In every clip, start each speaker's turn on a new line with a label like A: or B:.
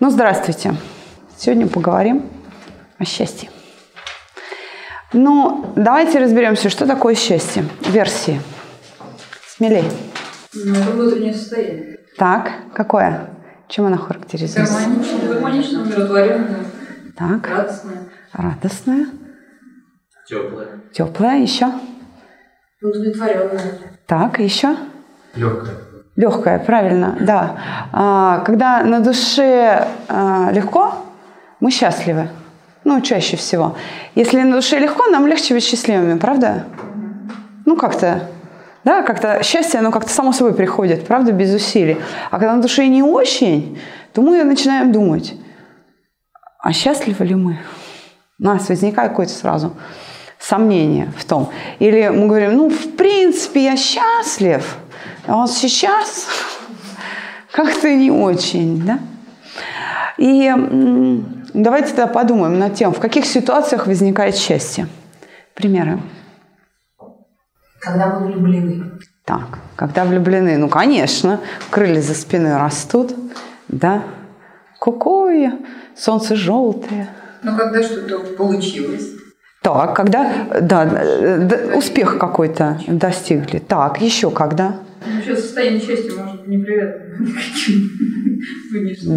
A: Ну, здравствуйте. Сегодня поговорим о счастье. Ну, давайте разберемся, что такое счастье. Версии. Смелей.
B: Ну, это внутреннее состояние.
A: Так, какое? Чем оно характеризуется?
B: Гармоничное, гармоничное, умиротворенное,
A: Так,
B: радостное,
A: радостное,
C: Теплое.
A: теплое, еще.
B: удовлетворенное.
A: Так, еще.
C: Легкое.
A: Легкое, правильно, да. А, когда на душе а, легко, мы счастливы. Ну, чаще всего. Если на душе легко, нам легче быть счастливыми, правда? Ну, как-то, да, как-то счастье, оно как-то само собой приходит, правда, без усилий. А когда на душе не очень, то мы начинаем думать, а счастливы ли мы? У нас возникает какое-то сразу сомнение в том. Или мы говорим, ну, в принципе, я счастлив, а вот сейчас как-то не очень, да? И давайте тогда подумаем над тем, в каких ситуациях возникает счастье. Примеры.
B: Когда мы влюблены.
A: Так, когда влюблены, ну, конечно, крылья за спиной растут, да? Какое солнце желтое.
B: Но когда что-то получилось.
A: Так, когда, да, э, д- успех какой-то достигли. Так, еще когда?
B: Сейчас состояние счастья может не привязано.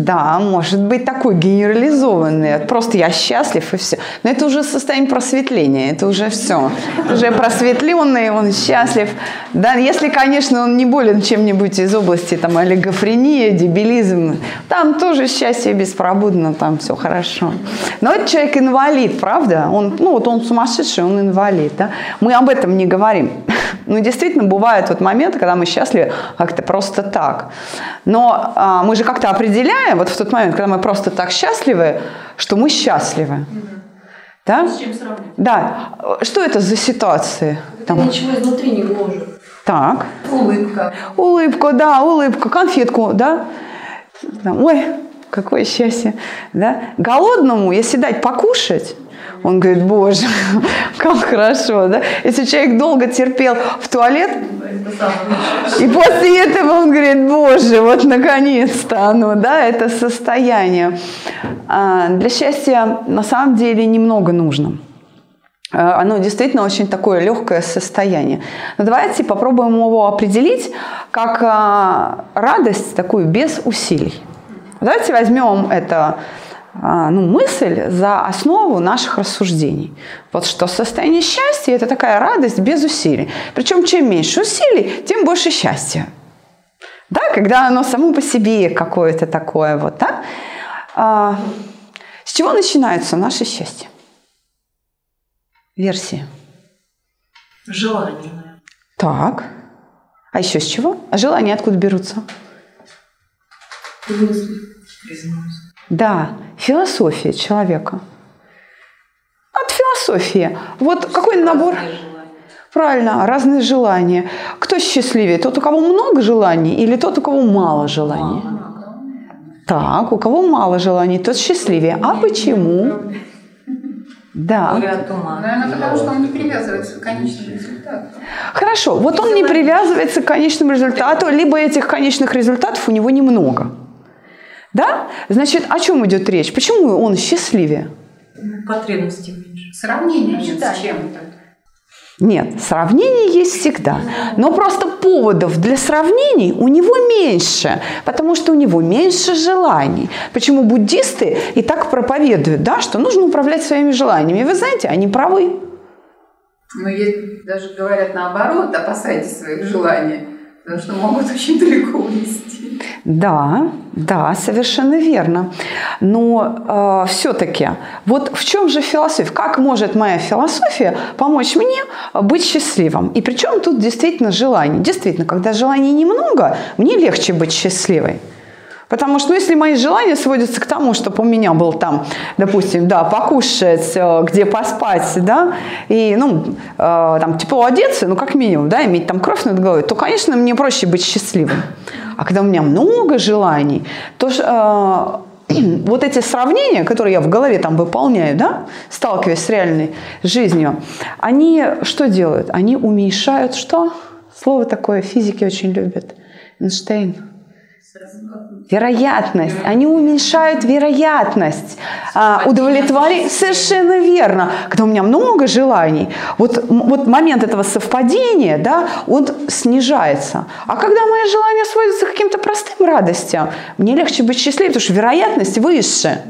A: Да, может быть такой генерализованный. Просто я счастлив и все. Но это уже состояние просветления, это уже все. Уже просветленный, он счастлив. Да, если, конечно, он не болен чем-нибудь из области там, олигофрения, дебилизм, там тоже счастье беспробудно, там все хорошо. Но это человек инвалид, правда? Он, ну вот он сумасшедший, он инвалид. Да? Мы об этом не говорим. Ну, действительно, бывают вот моменты, когда мы счастливы как-то просто так. Но а, мы же как-то определяем, вот в тот момент, когда мы просто так счастливы, что мы счастливы. Да?
B: С чем сравнивать?
A: Да. Что это за ситуации?
B: Это
A: Там,
B: ничего изнутри не гложет.
A: так.
B: Улыбка.
A: Улыбку, да, улыбку, конфетку, да. Там, Ой, какое счастье, да. Голодному, если дать покушать, он говорит, боже, как хорошо, да. Если человек долго терпел в туалет, и после этого он говорит, боже, вот наконец-то оно, да, это состояние. А, Для счастья на самом деле немного нужно. А, Оно действительно очень такое легкое состояние. Но давайте попробуем его определить как а, радость такую без усилий. Давайте возьмем это ну, мысль за основу наших рассуждений. Вот что состояние счастья – это такая радость без усилий. Причем чем меньше усилий, тем больше счастья. Да, когда оно само по себе какое-то такое вот, да? А, с чего начинается наше счастье? Версии.
B: Желание.
A: Так. А еще с чего? А желания откуда берутся?
B: Мысли. Признаюсь.
A: Да, философия человека. От философии. Вот какой набор?
B: Разные желания.
A: Правильно, разные желания. Кто счастливее? Тот, у кого много желаний или тот, у кого мало желаний? Так, у кого мало желаний, тот счастливее. А почему? Да.
D: Наверное, потому что он не привязывается к конечному результату.
A: Хорошо, вот он не привязывается к конечному результату, либо этих конечных результатов у него немного. Да? Значит, о чем идет речь? Почему он счастливее?
B: Потребности меньше.
D: Сравнение с чем-то.
A: Нет, сравнение есть всегда. Но просто поводов для сравнений у него меньше, потому что у него меньше желаний. Почему буддисты и так проповедуют, да, что нужно управлять своими желаниями? И вы знаете, они правы.
D: Но есть, даже говорят наоборот, опасайтесь своих желаний, потому что могут очень далеко унести.
A: Да, да, совершенно верно. Но все-таки, вот в чем же философия? Как может моя философия помочь мне быть счастливым? И причем тут действительно желание. Действительно, когда желаний немного, мне легче быть счастливой. Потому что, ну, если мои желания сводятся к тому, чтобы у меня был там, допустим, да, покушать, э, где поспать, да, и, ну, э, там, тепло одеться, ну, как минимум, да, иметь там кровь над головой, то, конечно, мне проще быть счастливым. А когда у меня много желаний, то э, вот эти сравнения, которые я в голове там выполняю, да, сталкиваясь с реальной жизнью, они что делают? Они уменьшают что? Слово такое физики очень любят. Эйнштейн. Вероятность. Они уменьшают вероятность а, удовлетворения. Совершенно верно. Когда у меня много желаний, вот, вот момент этого совпадения, да, он снижается. А когда мои желания сводятся к каким-то простым радостям, мне легче быть счастливее, потому что вероятность выше.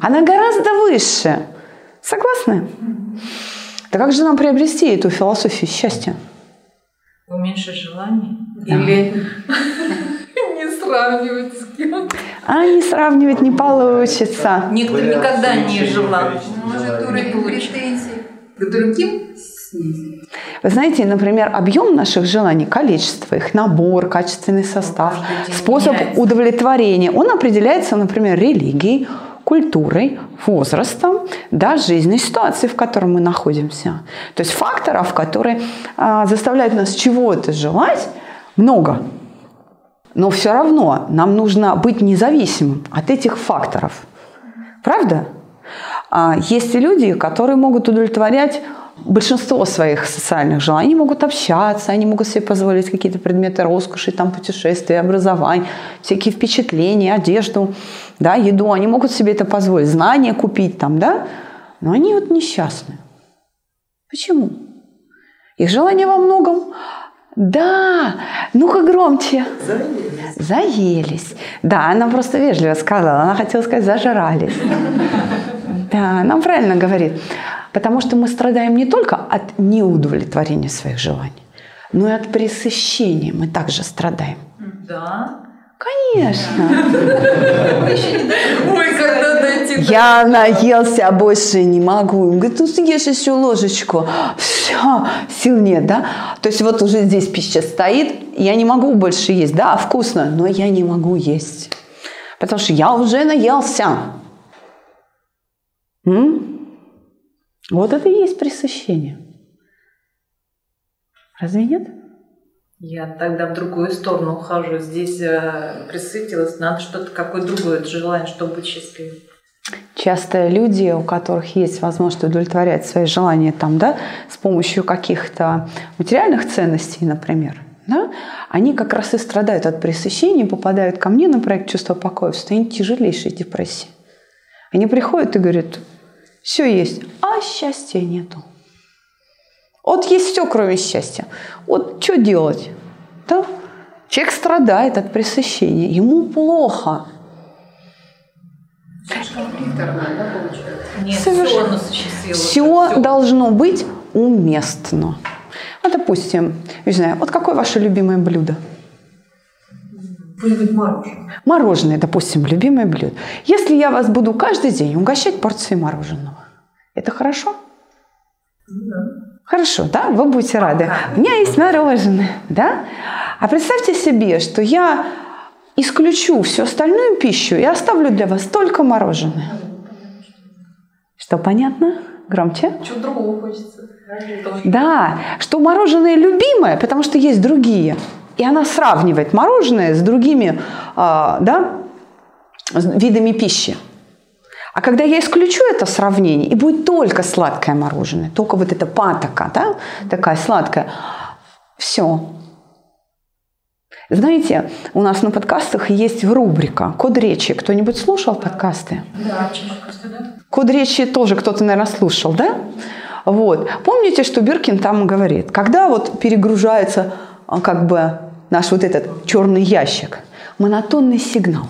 A: Она гораздо выше. Согласны? Да как же нам приобрести эту философию счастья?
B: Уменьшить желание? Или не сравнивать с кем-то?
A: А не сравнивать не получится.
B: Никто никогда не желал.
D: Может, уровень претензий к другим снизить?
A: Вы знаете, например, объем наших желаний, количество их, набор, качественный состав,
B: каждый день
A: способ
B: меняется.
A: удовлетворения, он определяется, например, религией, культурой, возрастом, да, жизненной ситуацией, в которой мы находимся. То есть факторов, которые а, заставляют нас чего-то желать, много. Но все равно нам нужно быть независимым от этих факторов. Правда? А есть и люди, которые могут удовлетворять большинство своих социальных желаний. Они могут общаться, они могут себе позволить какие-то предметы роскоши, там, путешествия, образование, всякие впечатления, одежду, да, еду. Они могут себе это позволить, знания купить там, да, но они вот несчастны. Почему? Их желания во многом да, ну-ка громче. Заелись. Заелись. Да, она просто вежливо сказала. Она хотела сказать зажрались. Да, она правильно говорит. Потому что мы страдаем не только от неудовлетворения своих желаний, но и от пресыщения мы также страдаем.
B: Да.
A: Конечно.
B: Ой, когда дойти до-
A: Я наелся, а больше не могу. Он говорит, ну съешь еще ложечку. Все, сил нет, да? То есть вот уже здесь пища стоит, я не могу больше есть. Да, вкусно, но я не могу есть. Потому что я уже наелся. М? Вот это и есть пресыщение. Разве нет?
B: Я тогда в другую сторону ухожу. Здесь э, присытилась, надо что-то, какое другое желание, чтобы быть счастливым.
A: Часто люди, у которых есть возможность удовлетворять свои желания там, да, с помощью каких-то материальных ценностей, например, да, они как раз и страдают от пресыщения, попадают ко мне на проект «Чувство покоя» в состоянии тяжелейшей депрессии. Они приходят и говорят, все есть, а счастья нету. Вот есть все, кроме счастья. Вот что делать? Да? Человек страдает от пресыщения, ему плохо.
D: Да?
B: Нет,
A: Совершенно.
B: все
A: должно быть уместно. Ну, допустим, не знаю, вот какое ваше любимое блюдо?
B: Пусть будет мороженое.
A: Мороженое, допустим, любимое блюдо. Если я вас буду каждый день угощать порцией мороженого, это хорошо? Хорошо, да? Вы будете рады. У меня есть мороженое, да? А представьте себе, что я исключу всю остальную пищу и оставлю для вас только мороженое. Что, понятно? Громче?
B: Чего другого хочется.
A: Да, что мороженое любимое, потому что есть другие. И она сравнивает мороженое с другими а, да, видами пищи. А когда я исключу это сравнение, и будет только сладкое мороженое, только вот эта патока, да, такая сладкая, все. Знаете, у нас на подкастах есть рубрика «Код речи». Кто-нибудь слушал подкасты?
B: Да, просто, да?
A: Код речи тоже кто-то, наверное, слушал, да? Вот. Помните, что Биркин там говорит, когда вот перегружается а, как бы наш вот этот черный ящик, монотонный сигнал.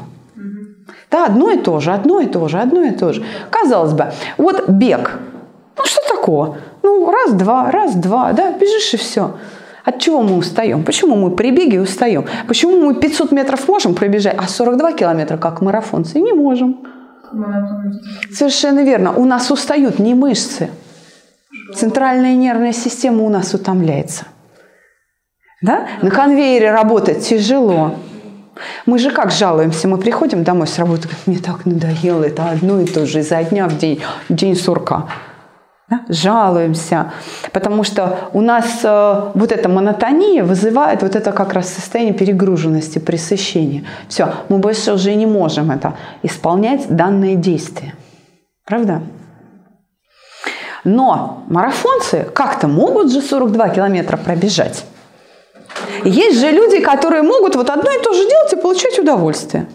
A: Да, одно и то же, одно и то же, одно и то же. Казалось бы, вот бег. Ну что такого? Ну раз-два, раз-два, да, бежишь и все. От чего мы устаем? Почему мы при беге устаем? Почему мы 500 метров можем пробежать, а 42 километра, как марафонцы, не можем? Совершенно верно. У нас устают не мышцы. Центральная нервная система у нас утомляется. Да? На конвейере работать тяжело. Мы же как жалуемся? Мы приходим домой с работы, говорим, мне так надоело, это одно и то же, изо дня в день, день сурка. Да? Жалуемся, потому что у нас э, вот эта монотония вызывает вот это как раз состояние перегруженности, пресыщения. Все, мы больше уже не можем это исполнять данное действие. Правда? Но марафонцы как-то могут же 42 километра пробежать. Есть же люди, которые могут вот одно и то же делать и получать удовольствие.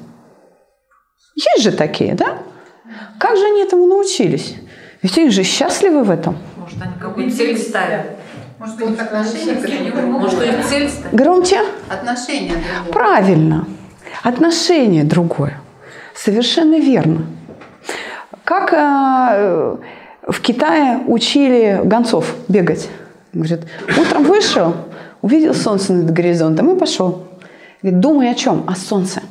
A: Есть же такие, да? Как же они этому научились? Ведь они же счастливы в этом.
B: Может, они какую-то цель ставят.
D: Может, у них отношения к.
B: Может, у них цель ставят.
A: Громче.
D: Отношения другое.
A: Правильно. Отношение другое. Совершенно верно. Как э, в Китае учили гонцов бегать. Говорит, утром вышел, увидел солнце над горизонтом и пошел. Говорит, думай о чем? О солнце.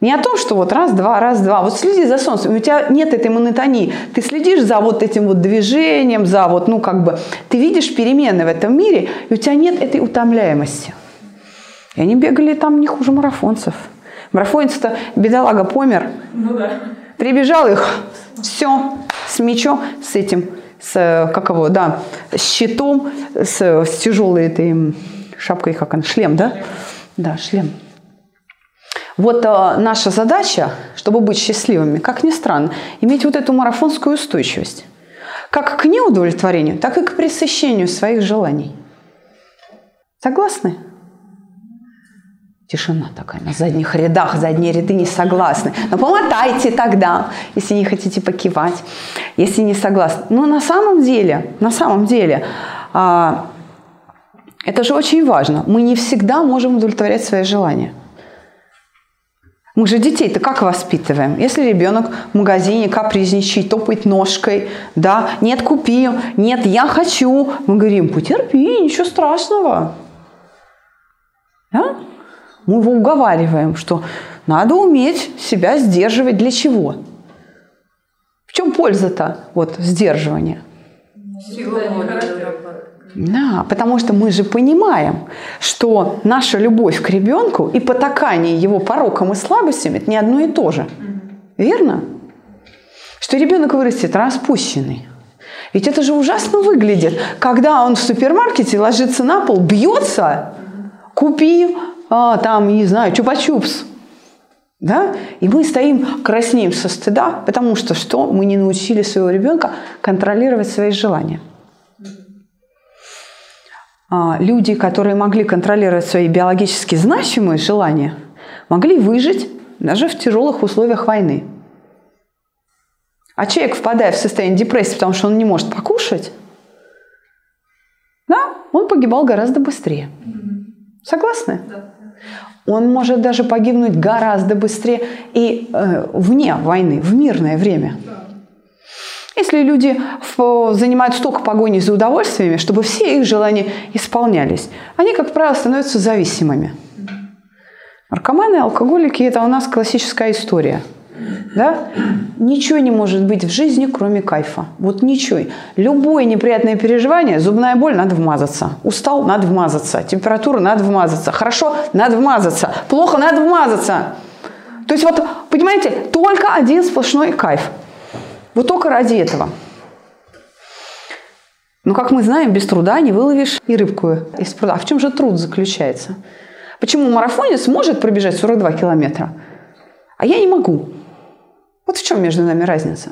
A: Не о том, что вот раз, два, раз, два. Вот следи за солнцем. У тебя нет этой монотонии. Ты следишь за вот этим вот движением, за вот, ну как бы, ты видишь перемены в этом мире, и у тебя нет этой утомляемости. И они бегали там не хуже марафонцев. Марафонец-то, бедолага, помер.
B: Ну да.
A: Прибежал их, все, с мечом, с этим, с, как его, да, с щитом, с, с тяжелой этой шапкой, как он, шлем, да? Да, шлем. Вот э, наша задача, чтобы быть счастливыми, как ни странно, иметь вот эту марафонскую устойчивость. Как к неудовлетворению, так и к пресыщению своих желаний. Согласны? Тишина такая на задних рядах, задние ряды не согласны. Но помотайте тогда, если не хотите покивать, если не согласны. Но на самом деле, на самом деле, а, это же очень важно. Мы не всегда можем удовлетворять свои желания. Мы же детей-то как воспитываем? Если ребенок в магазине капризничает, топает ножкой, да, нет, купи, нет, я хочу, мы говорим, потерпи, ничего страшного. Да? Мы его уговариваем, что надо уметь себя сдерживать. Для чего? В чем польза-то вот сдерживания? Да, потому что мы же понимаем, что наша любовь к ребенку и потакание его порокам и слабостям – это не одно и то же. Верно? Что ребенок вырастет распущенный. Ведь это же ужасно выглядит, когда он в супермаркете ложится на пол, бьется, купи а, там, не знаю, чупа-чупс. Да? И мы стоим, краснеем со стыда, потому что что? Мы не научили своего ребенка контролировать свои желания. А, люди, которые могли контролировать свои биологически значимые желания, могли выжить даже в тяжелых условиях войны. А человек, впадая в состояние депрессии, потому что он не может покушать, да, он погибал гораздо быстрее. Согласны?
B: Да.
A: Он может даже погибнуть гораздо быстрее и э, вне войны, в мирное время. Если люди в, занимают столько погони за удовольствиями, чтобы все их желания исполнялись, они, как правило, становятся зависимыми. Наркоманы, алкоголики – это у нас классическая история. Да? Ничего не может быть в жизни, кроме кайфа. Вот ничего. Любое неприятное переживание, зубная боль, надо вмазаться. Устал, надо вмазаться. Температура, надо вмазаться. Хорошо, надо вмазаться. Плохо, надо вмазаться. То есть вот, понимаете, только один сплошной кайф. Вот только ради этого. Но, как мы знаем, без труда не выловишь и рыбку из пруда. А в чем же труд заключается? Почему марафонец может пробежать 42 километра, а я не могу? Вот в чем между нами разница?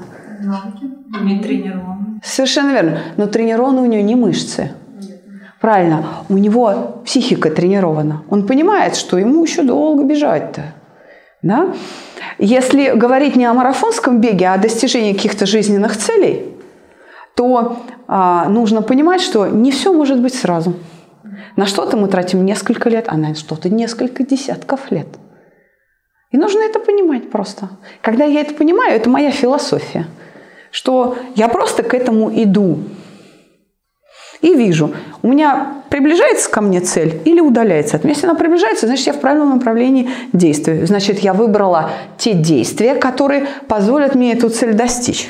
B: Не тренирован.
A: Совершенно верно. Но тренированы у него не мышцы. Правильно. У него психика тренирована. Он понимает, что ему еще долго бежать-то. Да? Если говорить не о марафонском беге, а о достижении каких-то жизненных целей, то а, нужно понимать, что не все может быть сразу. На что-то мы тратим несколько лет, а на что-то несколько десятков лет. И нужно это понимать просто. Когда я это понимаю, это моя философия, что я просто к этому иду. И вижу, у меня приближается ко мне цель или удаляется от меня. Если она приближается, значит, я в правильном направлении действую. Значит, я выбрала те действия, которые позволят мне эту цель достичь.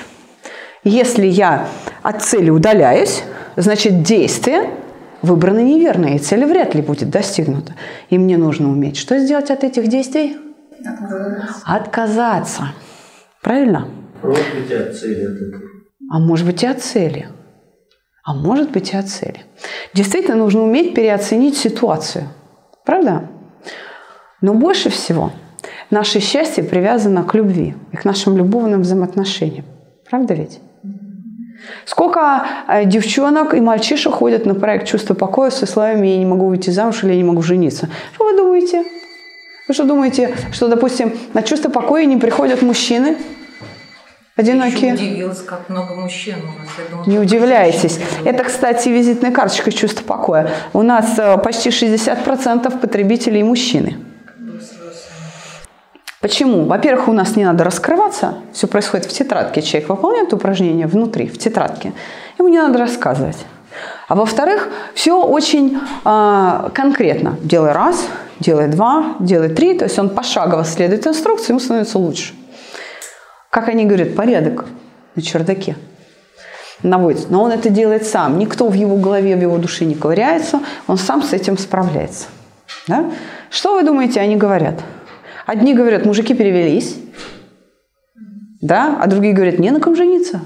A: Если я от цели удаляюсь, значит, действие выбрано неверно, и цель вряд ли будет достигнута. И мне нужно уметь что сделать от этих действий?
D: Отказаться.
A: Правильно?
C: Может быть, и от цели от.
A: А может быть и от цели. А может быть и от цели. Действительно, нужно уметь переоценить ситуацию. Правда? Но больше всего наше счастье привязано к любви и к нашим любовным взаимоотношениям. Правда ведь? Сколько э, девчонок и мальчишек ходят на проект «Чувство покоя» со словами «Я не могу выйти замуж» или «Я не могу жениться». Что вы думаете? Вы что думаете, что, допустим, на «Чувство покоя» не приходят мужчины? Одинокие?
B: Я удивилась, как много мужчин у нас. Я думала,
A: Не удивляйтесь. Это, кстати, визитная карточка чувства покоя. У нас э, почти 60% потребителей мужчины. Почему? Во-первых, у нас не надо раскрываться, все происходит в тетрадке. Человек выполняет упражнение внутри, в тетрадке. Ему не надо рассказывать. А во-вторых, все очень а, конкретно. Делай раз, делай два, делай три. То есть он пошагово следует инструкции, ему становится лучше. Как они говорят, порядок на чердаке наводится. Но он это делает сам. Никто в его голове, в его душе не ковыряется. Он сам с этим справляется. Да? Что вы думаете, они говорят? Одни говорят, мужики перевелись, да, а другие говорят, не на ком жениться.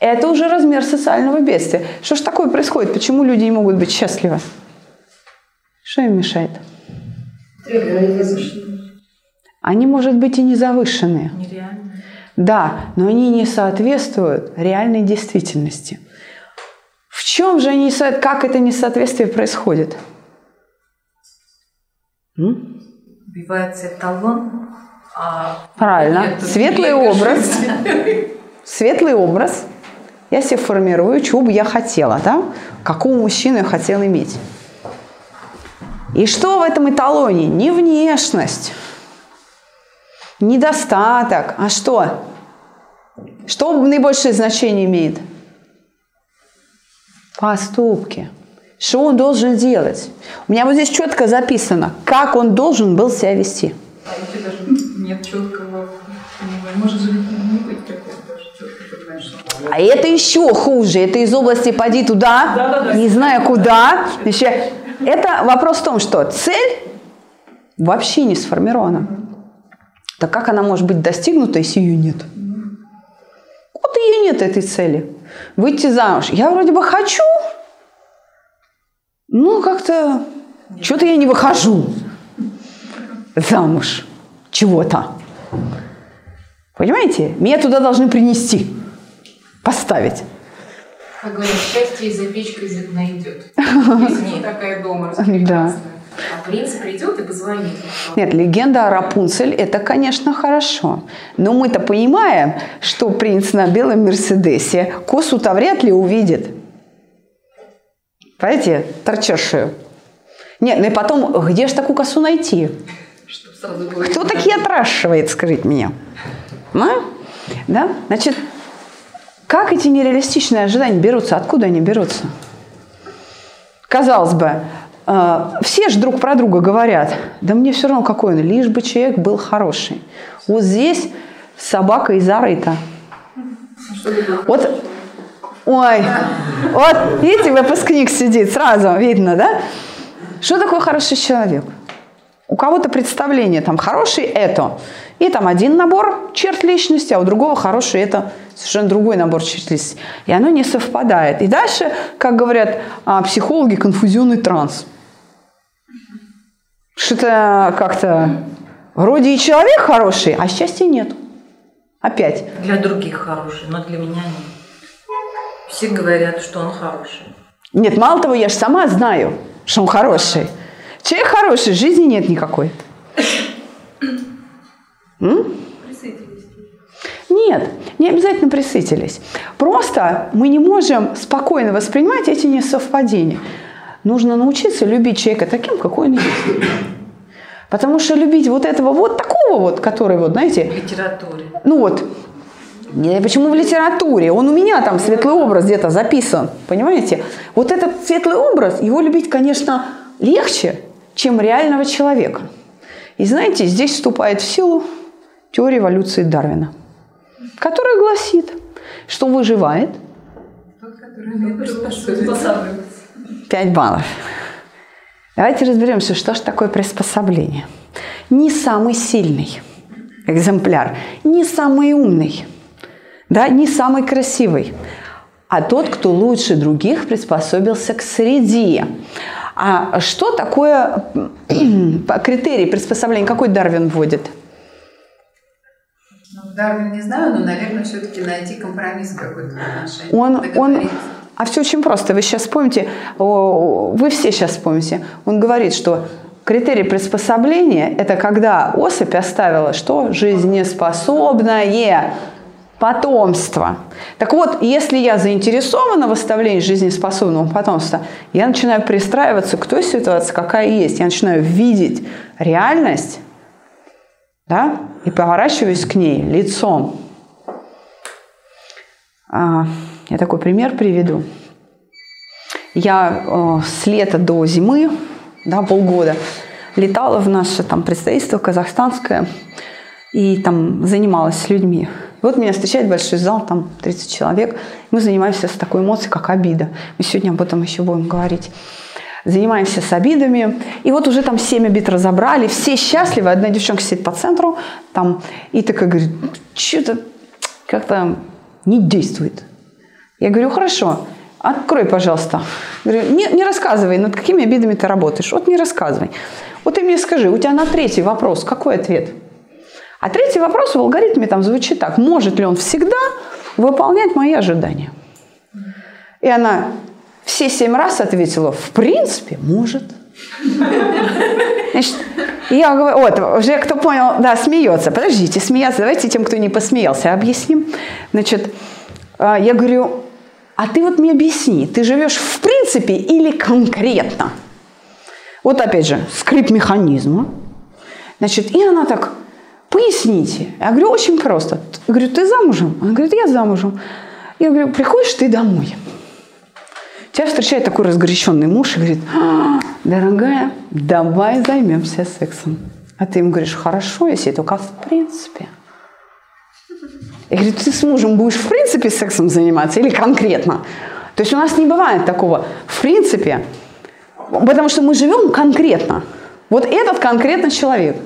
A: Это уже размер социального бедствия. Что ж такое происходит? Почему люди не могут быть счастливы? Что им мешает? Они, может быть, и не завышенные.
B: Нереально.
A: Да, но они не соответствуют реальной действительности. В чем же они, как это несоответствие происходит? М?
B: Убивается эталон, а
A: Правильно.
B: нету
A: Светлый образ. Светлый образ. Я себе формирую, чего бы я хотела, да? Какого мужчину я хотела иметь. И что в этом эталоне? Не внешность, недостаток, а что? Что наибольшее значение имеет? Поступки. Что он должен делать? У меня вот здесь четко записано, как он должен был себя вести.
D: А если даже нет четкого может же не быть такой даже четко понимаешь, что он
A: А это еще хуже. Это из области «поди туда», не знаю куда. Еще- Это вопрос в том, что цель вообще не сформирована. Так как она может быть достигнута, если ее нет? Вот ее нет, этой цели. Выйти замуж. Я вроде бы хочу, ну как-то что-то я не выхожу замуж чего-то. Понимаете? Меня туда должны принести, поставить.
E: Как говорят, счастье за печкой найдет. Песня такая дома распрекрасная. А принц придет и позвонит.
A: Нет, легенда о Рапунцель – это, конечно, хорошо. Но мы-то понимаем, что принц на белом Мерседесе косу-то вряд ли увидит. Понимаете, торчавшую. Нет, ну и потом, где же такую косу найти? Кто такие отращивает, скажите мне? А? Да? Значит, как эти нереалистичные ожидания берутся? Откуда они берутся? Казалось бы, э, все же друг про друга говорят, да мне все равно какой он, лишь бы человек был хороший. Вот здесь собака и зарыта. Вот, ой, вот, видите, выпускник сидит, сразу видно, да? Что такое хороший человек? У кого-то представление, там, хороший – это. И там один набор черт личности, а у другого хороший – это совершенно другой набор черт личности. И оно не совпадает. И дальше, как говорят а, психологи, конфузионный транс. Что-то как-то вроде и человек хороший, а счастья нет. Опять.
B: Для других хороший, но для меня нет. Все говорят, что он хороший.
A: Нет, мало того, я же сама знаю, что он хороший. Человек хороший, жизни нет никакой. М? Нет, не обязательно присытились. Просто мы не можем спокойно воспринимать эти несовпадения. Нужно научиться любить человека таким, какой он есть. Потому что любить вот этого вот такого вот, который вот, знаете,
B: В литературе.
A: ну вот, не, почему в литературе? Он у меня там светлый образ где-то записан, понимаете? Вот этот светлый образ, его любить, конечно, легче, чем реального человека. И знаете, здесь вступает в силу теория эволюции Дарвина, которая гласит, что выживает. 5 баллов. Давайте разберемся, что же такое приспособление. Не самый сильный экземпляр, не самый умный, да, не самый красивый, а тот, кто лучше других приспособился к среде. А что такое критерий приспособления? Какой Дарвин вводит?
D: Дарвин не знаю, но, наверное, все-таки найти компромисс какой-то в отношениях.
A: Он, он, а все очень просто. Вы сейчас вспомните, о, вы все сейчас вспомните. Он говорит, что критерий приспособления – это когда особь оставила что? Жизнеспособное потомство. Так вот, если я заинтересована в оставлении жизнеспособного потомства, я начинаю пристраиваться к той ситуации, какая есть. Я начинаю видеть реальность, да, и поворачиваюсь к ней лицом. А, я такой пример приведу. Я э, с лета до зимы, да, полгода, летала в наше там представительство казахстанское и там занималась с людьми. Вот меня встречает большой зал, там 30 человек. Мы занимаемся с такой эмоцией, как обида. Мы сегодня об этом еще будем говорить. Занимаемся с обидами. И вот уже там 7 обид разобрали. Все счастливы. Одна девчонка сидит по центру. Там, и такая говорит, что-то как-то не действует. Я говорю, хорошо, открой, пожалуйста. Говорю, не, не рассказывай, над какими обидами ты работаешь. Вот не рассказывай. Вот ты мне скажи, у тебя на третий вопрос какой ответ? А третий вопрос в алгоритме там звучит так. Может ли он всегда выполнять мои ожидания? И она все семь раз ответила, в принципе, может. Значит, я говорю, вот, уже кто понял, да, смеется. Подождите, смеяться, давайте тем, кто не посмеялся, объясним. Значит, а, я говорю, а ты вот мне объясни, ты живешь в принципе или конкретно? Вот опять же, скрип механизма. Значит, и она так, поясните. Я говорю, очень просто. Я говорю, ты замужем? Она говорит, я замужем. Я говорю, приходишь ты домой. Тебя встречает такой разгоряченный муж и говорит, «А, дорогая, давай займемся сексом. А ты ему говоришь, хорошо, если только в принципе. Я говорю, ты с мужем будешь в принципе сексом заниматься или конкретно? То есть у нас не бывает такого в принципе, потому что мы живем конкретно. Вот этот конкретно человек.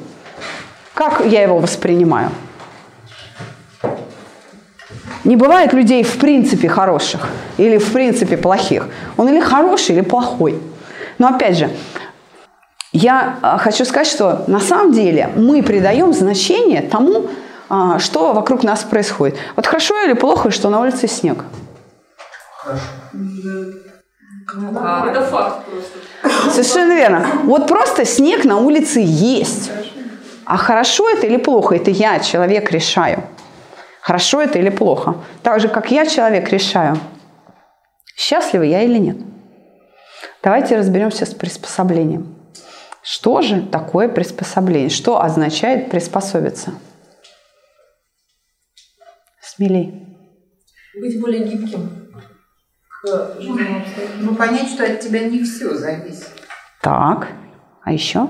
A: Как я его воспринимаю? Не бывает людей в принципе хороших или в принципе плохих. Он или хороший, или плохой. Но опять же, я а, хочу сказать, что на самом деле мы придаем значение тому, а, что вокруг нас происходит. Вот хорошо или плохо, что на улице снег?
E: А, это факт просто.
A: Совершенно верно. Вот просто снег на улице есть. А хорошо это или плохо, это я, человек, решаю. Хорошо это или плохо. Так же, как я, человек, решаю, счастлива я или нет. Давайте разберемся с приспособлением. Что же такое приспособление? Что означает приспособиться? Смелей.
E: Быть более гибким.
D: Ну, понять, что от тебя не все зависит.
A: Так, а еще?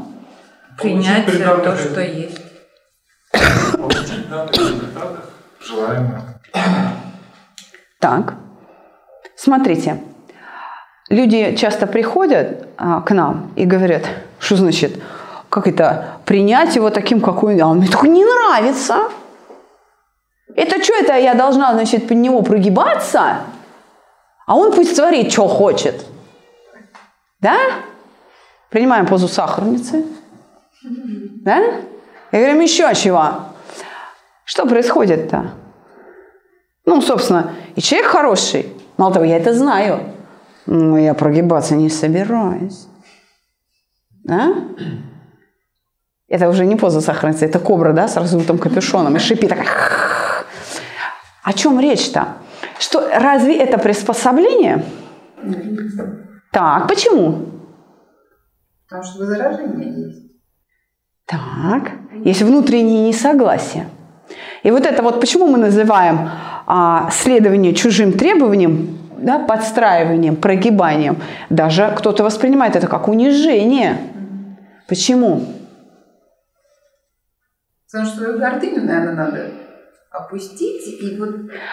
B: Принять то, что есть.
F: Получить данных результатах желаемых.
A: Так, смотрите, люди часто приходят а, к нам и говорят, что значит, как это, принять его таким, какой он, а он мне такой не нравится. Это что это я должна, значит, под него прогибаться? А он пусть творит, что хочет. Да? Принимаем позу сахарницы. Да? И говорим еще чего. Что происходит-то? Ну, собственно, и человек хороший. Мало того, я это знаю. Но я прогибаться не собираюсь. Да? Это уже не поза сахарницы, это кобра, да, с раздутым капюшоном и шипит такая. О чем речь-то? Что, разве это приспособление? Так, почему?
D: Потому что возражение есть.
A: Так, есть внутреннее несогласие. И вот это вот почему мы называем а, следование чужим требованиям, да, подстраиванием, прогибанием. Даже кто-то воспринимает это как унижение. Почему?
D: Потому что свою гордыню, наверное, надо опустить и вот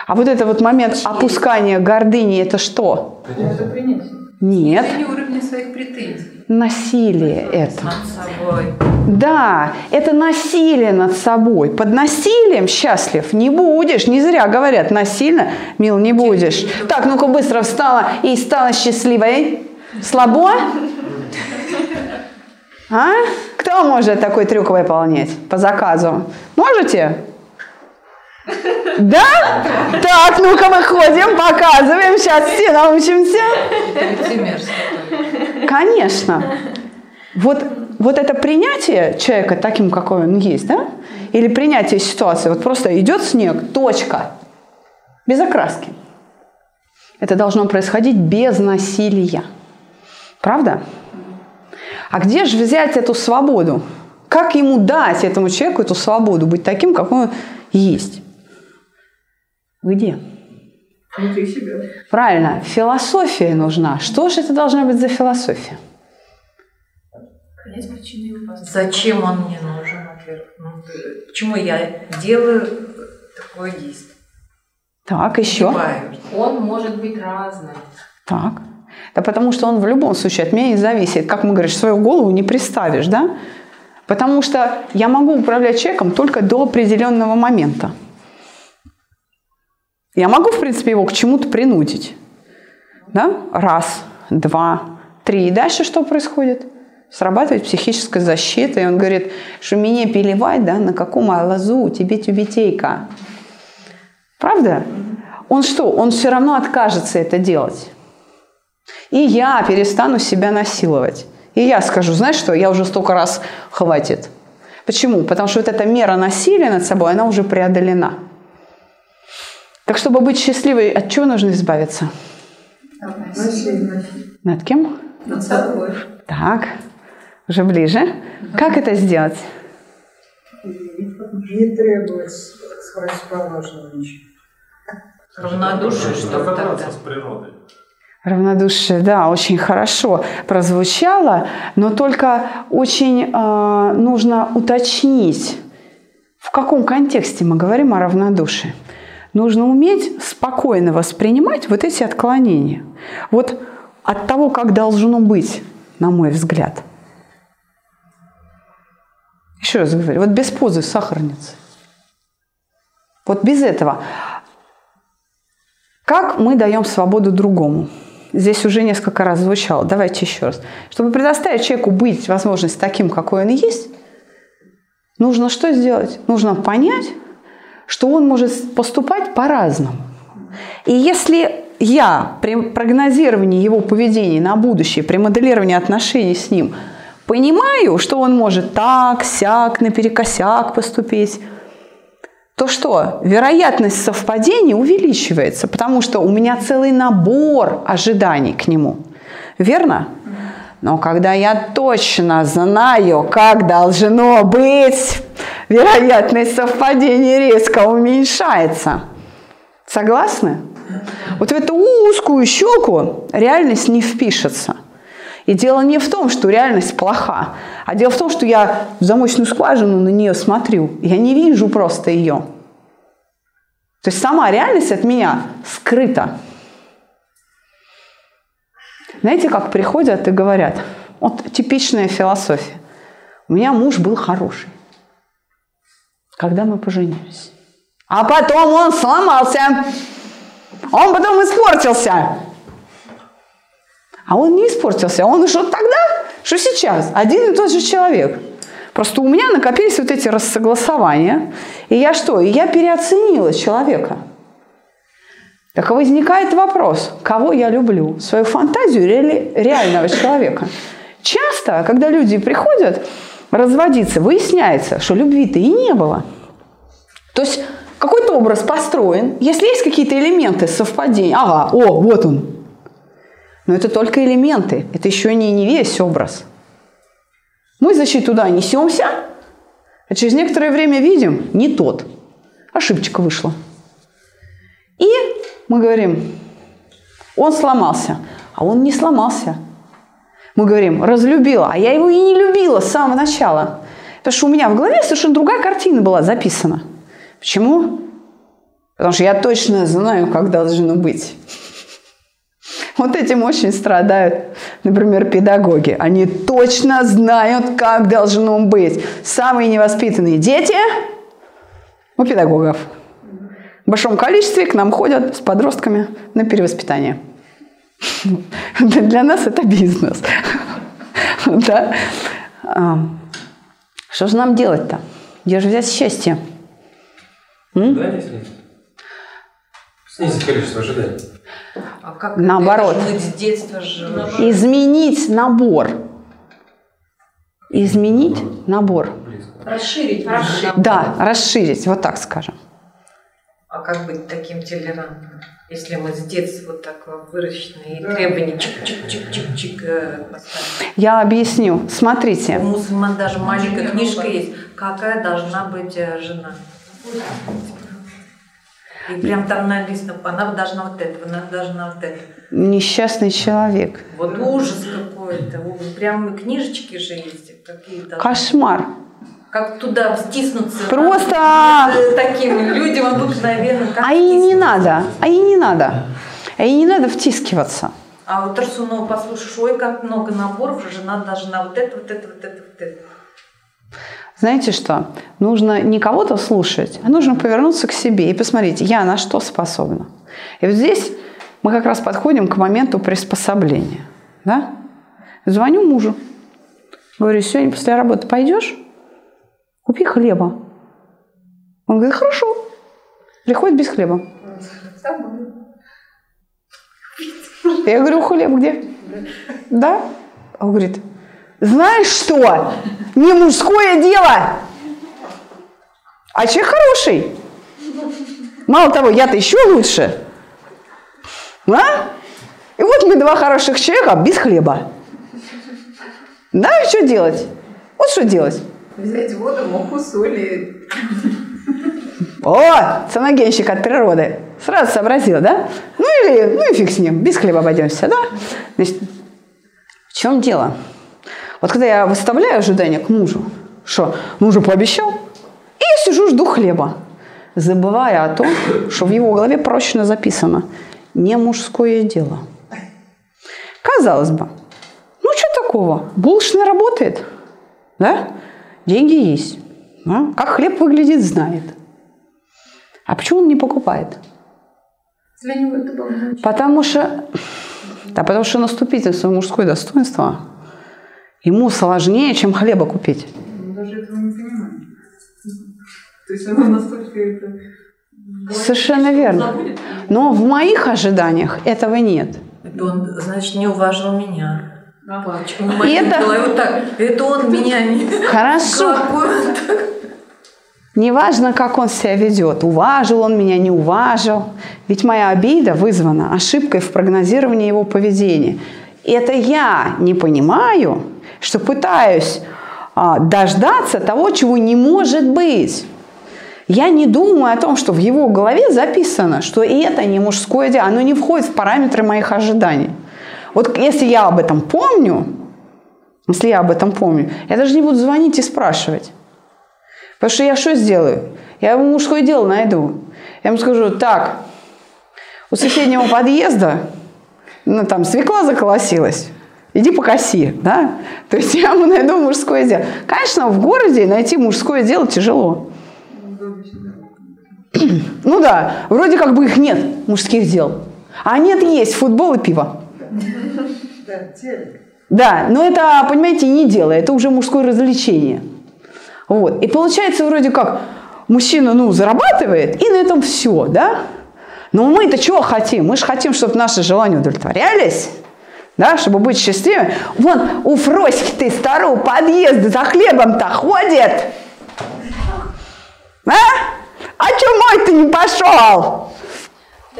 A: А вот это вот момент опускания гордыни, это что?
D: это принять.
A: Нет,
D: Снижение уровня своих претензий.
A: Насилие это. Да, это насилие над собой. Под насилием счастлив не будешь. Не зря говорят, насильно, мил, не будешь. Так, ну-ка быстро встала и стала счастливой. Слабо? А? Кто может такой трюк выполнять по заказу? Можете? Да? Так, ну-ка выходим, показываем, сейчас все научимся. Конечно. Вот, вот это принятие человека таким, какой он есть, да? Или принятие ситуации. Вот просто идет снег, точка. Без окраски. Это должно происходить без насилия. Правда? А где же взять эту свободу? Как ему дать этому человеку эту свободу, быть таким, какой он есть? Где?
D: Внутри себя.
A: Правильно, философия нужна. Что же это должна быть за философия?
B: Зачем он мне нужен, во-первых? Ну, почему я делаю такое действие?
A: Так, еще.
E: Он может быть разным.
A: Так. Да потому что он в любом случае от меня не зависит. Как мы говоришь, свою голову не представишь, да? Потому что я могу управлять человеком только до определенного момента. Я могу, в принципе, его к чему-то принудить. Да? Раз, два, три. И дальше что происходит? Срабатывает психическая защита, и он говорит, что мне переливать, да, на каком лазу тебе тюбетейка. Правда? Он что? Он все равно откажется это делать. И я перестану себя насиловать. И я скажу, знаешь что, я уже столько раз хватит. Почему? Потому что вот эта мера насилия над собой, она уже преодолена. Так чтобы быть счастливой, от чего нужно избавиться? Над кем?
D: Над собой.
A: Так, уже ближе. Как это сделать?
G: Не требовать с противоположного ничего.
B: Равнодушие, что тогда.
F: с природой.
A: Равнодушие, да, очень хорошо прозвучало, но только очень э, нужно уточнить, в каком контексте мы говорим о равнодушии. Нужно уметь спокойно воспринимать вот эти отклонения. Вот от того, как должно быть, на мой взгляд. Еще раз говорю, вот без позы сахарницы. Вот без этого. Как мы даем свободу другому? Здесь уже несколько раз звучало. Давайте еще раз. Чтобы предоставить человеку быть возможность таким, какой он есть, нужно что сделать? Нужно понять, что он может поступать по-разному. И если я при прогнозировании его поведения на будущее, при моделировании отношений с ним понимаю, что он может так, сяк, наперекосяк поступить, то что? Вероятность совпадения увеличивается, потому что у меня целый набор ожиданий к нему. Верно? Но когда я точно знаю, как должно быть, вероятность совпадения резко уменьшается. Согласны? Вот в эту узкую щелку реальность не впишется. И дело не в том, что реальность плоха, а дело в том, что я в замочную скважину на нее смотрю. Я не вижу просто ее. То есть сама реальность от меня скрыта. Знаете, как приходят и говорят, вот типичная философия. У меня муж был хороший когда мы поженились. А потом он сломался. Он потом испортился. А он не испортился. Он что тогда, что сейчас. Один и тот же человек. Просто у меня накопились вот эти рассогласования. И я что? И я переоценила человека. Так возникает вопрос, кого я люблю? Свою фантазию или реального человека? Часто, когда люди приходят, разводиться, выясняется, что любви-то и не было. То есть какой-то образ построен, если есть какие-то элементы совпадения, ага, о, вот он. Но это только элементы, это еще не, не весь образ. Мы, значит, туда несемся, а через некоторое время видим, не тот. Ошибочка вышла. И мы говорим, он сломался, а он не сломался – мы говорим, разлюбила, а я его и не любила с самого начала. Потому что у меня в голове совершенно другая картина была записана. Почему? Потому что я точно знаю, как должно быть. Вот этим очень страдают, например, педагоги. Они точно знают, как должно быть. Самые невоспитанные дети у педагогов. В большом количестве к нам ходят с подростками на перевоспитание. Для нас это бизнес. Да? А, что же нам делать-то? Где же взять счастье?
H: Снизить? Снизить количество ожиданий.
B: А как
A: Наоборот.
B: с детства.
A: Изменить набор. Изменить набор.
E: Расширить.
A: Да, расширить, вот так скажем.
B: А как быть таким толерантным? Если мы с детства вот так выращены и требования чик-чик-чик-чик-чик э, поставили.
A: Я объясню. Смотрите.
B: У мусульман даже маленькая книжка есть, какая должна быть э, жена. И прям там написано, она должна вот этого, она должна вот это.
A: Несчастный человек.
B: Вот ужас какой-то. Прям книжечки же есть какие-то.
A: Кошмар.
B: Как туда стиснуться.
A: Просто-
B: Э, Таким людям обыкновенным. как
A: А и не надо. А и не надо. А и не надо втискиваться.
B: А вот Тарсунова послушаешь, ой, как много наборов, жена должна вот это, вот это, вот это, вот это.
A: Знаете что? Нужно не кого-то слушать, а нужно повернуться к себе и посмотреть, я на что способна. И вот здесь мы как раз подходим к моменту приспособления. Да? Звоню мужу. Говорю, сегодня после работы пойдешь? Купи хлеба. Он говорит, хорошо. Приходит без хлеба. Я говорю, хлеб где? Да? Он говорит, знаешь что? Не мужское дело. А человек хороший. Мало того, я-то еще лучше. А? И вот мы два хороших человека без хлеба. Да, что делать? Вот что делать.
D: Взять воду, муку, соли.
A: О, самогенщик от природы. Сразу сообразила, да? Ну или, ну и фиг с ним, без хлеба обойдемся, да? Значит, в чем дело? Вот когда я выставляю ожидания к мужу, что муж же пообещал, и я сижу, жду хлеба, забывая о том, что в его голове прочно записано «не мужское дело». Казалось бы, ну что такого? Булочная работает, да? Деньги есть. да? Как хлеб выглядит, знает. А почему он не покупает?
D: Для него это было
A: Потому что, да, потому что наступить на свое мужское достоинство ему сложнее, чем хлеба купить.
G: Он даже этого не понимает. То есть оно настолько это...
A: Совершенно верно. Но в моих ожиданиях этого нет.
B: Он, значит, не уважил меня. Почему
A: И это-
B: вот так? Это он меня не...
A: Хорошо. Неважно, как он себя ведет, уважил он меня, не уважил. Ведь моя обида вызвана ошибкой в прогнозировании его поведения. Это я не понимаю, что пытаюсь а, дождаться того, чего не может быть. Я не думаю о том, что в его голове записано, что это не мужское дело, оно не входит в параметры моих ожиданий. Вот если я об этом помню, если я об этом помню, я даже не буду звонить и спрашивать. Потому что я что сделаю? Я ему мужское дело найду. Я ему скажу, так, у соседнего подъезда, ну там свекла заколосилась, иди покоси, да? То есть я ему найду мужское дело. Конечно, в городе найти мужское дело тяжело. Ну да, вроде как бы их нет, мужских дел. А нет, есть футбол и пиво.
G: Да, телек.
A: Да, но это, понимаете, не дело, это уже мужское развлечение. Вот. И получается вроде как мужчина, ну, зарабатывает, и на этом все, да? Но мы-то чего хотим? Мы же хотим, чтобы наши желания удовлетворялись, да, чтобы быть счастливыми. Вон у Фроськи ты старого подъезда за хлебом-то ходит. А? А что мой-то не пошел?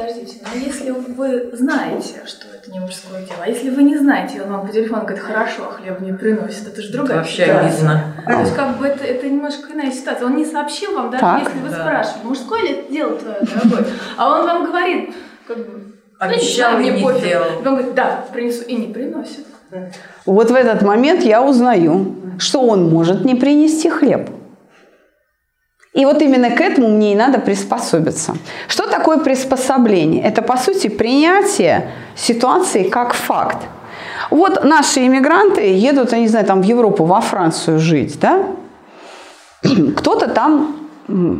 I: Подождите, но если вы знаете, что это не мужское дело, а если вы не знаете, и он вам по телефону говорит, хорошо, а хлеб не приносит, это же другая
B: Вообще
I: ситуация.
B: обидно.
I: То есть как бы это, это немножко иная ситуация. Он не сообщил вам, даже
A: Так.
I: если вы
B: Да.
I: спрашиваете, мужское ли это дело твое, дорогой, а он вам говорит, как бы, «Ну,
B: Обещал и не
I: пофиг».
B: сделал.
I: И он говорит, да, принесу, и не приносит.
A: Вот в этот момент я узнаю, что он может не принести хлеб. И вот именно к этому мне и надо приспособиться. Что такое приспособление? Это, по сути, принятие ситуации как факт. Вот наши иммигранты едут, я не знаю, там в Европу, во Францию жить, да? Кто-то там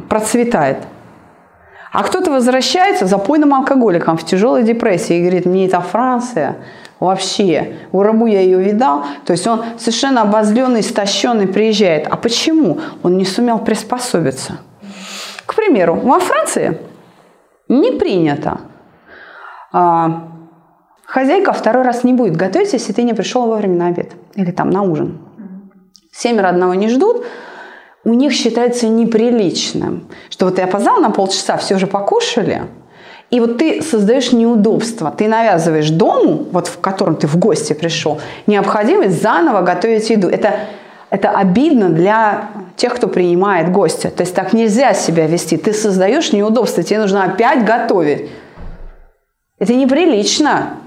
A: процветает. А кто-то возвращается запойным алкоголиком в тяжелой депрессии и говорит, мне это Франция вообще, в рабу я ее видал. То есть он совершенно обозленный, истощенный приезжает. А почему? Он не сумел приспособиться. К примеру, во Франции не принято. А, хозяйка второй раз не будет готовить, если ты не пришел вовремя на обед или там на ужин. Семеро одного не ждут, у них считается неприличным, что вот ты опоздал на полчаса, все уже покушали, и вот ты создаешь неудобства, ты навязываешь дому, вот в котором ты в гости пришел, необходимость заново готовить еду. Это, это обидно для тех, кто принимает гостя. То есть так нельзя себя вести. Ты создаешь неудобства, тебе нужно опять готовить. Это неприлично.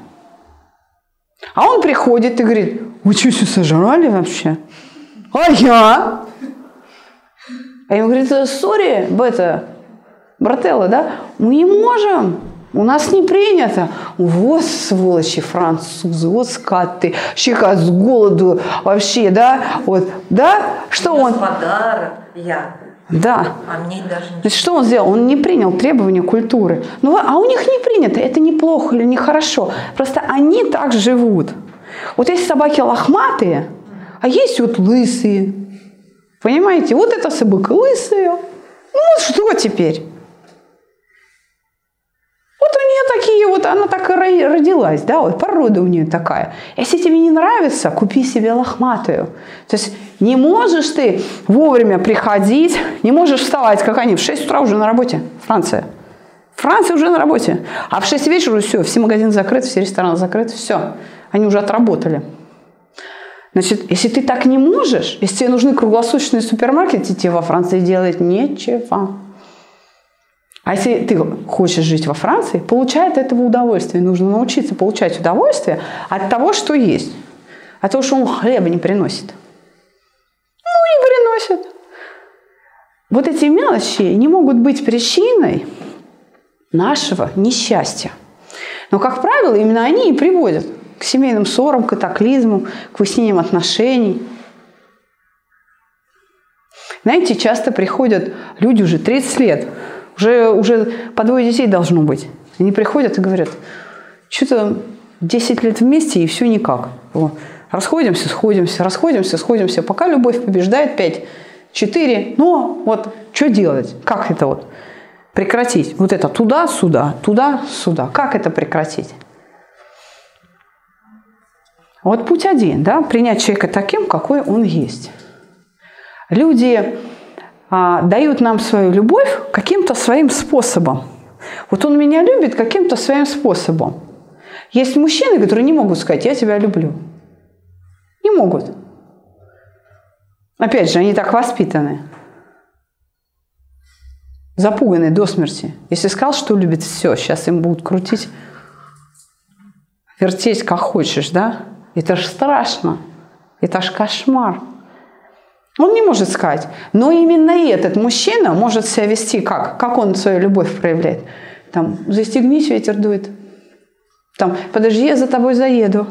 A: А он приходит и говорит, вы что, все сожрали вообще? А я? А ему говорит, сори, это, брателло, да, мы не можем, у нас не принято. Вот сволочи французы, вот скаты, щека с голоду вообще, да, вот, да, что он...
B: Господара, я.
A: Да.
B: А мне даже не...
A: Значит, что он сделал? Он не принял требования культуры. Ну, а у них не принято. Это неплохо или нехорошо. Просто они так живут. Вот есть собаки лохматые, а есть вот лысые. Понимаете? Вот эта собака лысая. Ну, что теперь? Вот у нее такие вот, она так и родилась, да, вот порода у нее такая. Если тебе не нравится, купи себе лохматую. То есть не можешь ты вовремя приходить, не можешь вставать, как они, в 6 утра уже на работе, Франция. Франция уже на работе. А в 6 вечера все, все магазины закрыты, все рестораны закрыты, все. Они уже отработали. Значит, если ты так не можешь, если тебе нужны круглосуточные супермаркеты, тебе во Франции делать нечего. А если ты хочешь жить во Франции, получай от этого удовольствие. Нужно научиться получать удовольствие от того, что есть. От того, что он хлеба не приносит. Ну, не приносит. Вот эти мелочи не могут быть причиной нашего несчастья. Но, как правило, именно они и приводят к семейным ссорам, к катаклизму, к выяснениям отношений. Знаете, часто приходят люди уже 30 лет, уже, уже по двое детей должно быть. Они приходят и говорят, что-то 10 лет вместе и все никак. О, расходимся, сходимся, расходимся, сходимся. Пока любовь побеждает 5, 4. Но вот что делать? Как это вот прекратить? Вот это туда-сюда, туда-сюда. Как это прекратить? Вот путь один, да, принять человека таким, какой он есть. Люди дают нам свою любовь каким-то своим способом. Вот он меня любит каким-то своим способом. Есть мужчины, которые не могут сказать, я тебя люблю. Не могут. Опять же, они так воспитаны. Запуганы до смерти. Если сказал, что любит, все, сейчас им будут крутить, вертеть как хочешь, да? Это ж страшно. Это ж кошмар. Он не может сказать. Но именно этот мужчина может себя вести как? Как он свою любовь проявляет? Там, застегнись, ветер дует. Там, подожди, я за тобой заеду.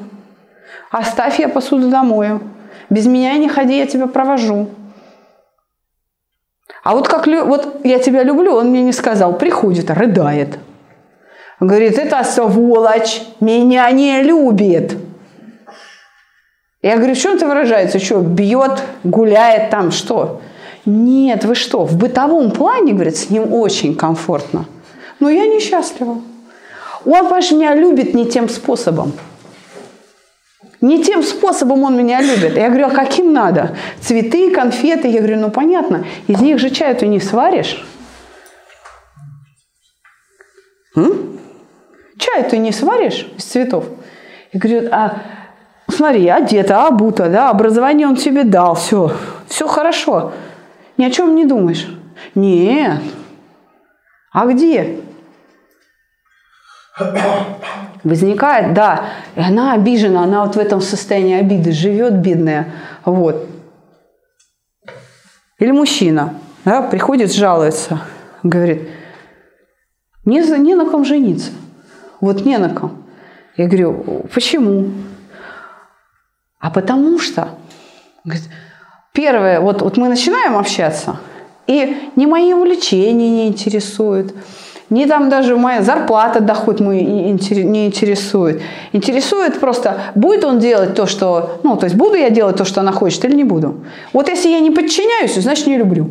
A: Оставь, я посуду домою. Без меня не ходи, я тебя провожу. А вот как вот я тебя люблю, он мне не сказал, приходит, рыдает. Говорит, это сволочь меня не любит. Я говорю, в чем это выражается? Что, бьет, гуляет там, что? Нет, вы что, в бытовом плане, говорит, с ним очень комфортно. Но я несчастлива. Он, понимаешь, меня любит не тем способом. Не тем способом он меня любит. Я говорю, а каким надо? Цветы, конфеты. Я говорю, ну понятно, из них же чай ты не сваришь. М? Чай ты не сваришь из цветов. Я говорю, а смотри, одета, обута, да, образование он тебе дал, все, все хорошо. Ни о чем не думаешь. Нет. А где? Возникает, да, и она обижена, она вот в этом состоянии обиды живет, бедная, вот. Или мужчина, да, приходит, жалуется, говорит, не, не на ком жениться, вот не на ком. Я говорю, почему? А потому что, говорит, первое, вот, вот мы начинаем общаться, и ни мои увлечения не интересуют, ни там даже моя зарплата, доход мой не интересует. Интересует просто, будет он делать то, что... Ну, то есть буду я делать то, что она хочет, или не буду. Вот если я не подчиняюсь, значит не люблю.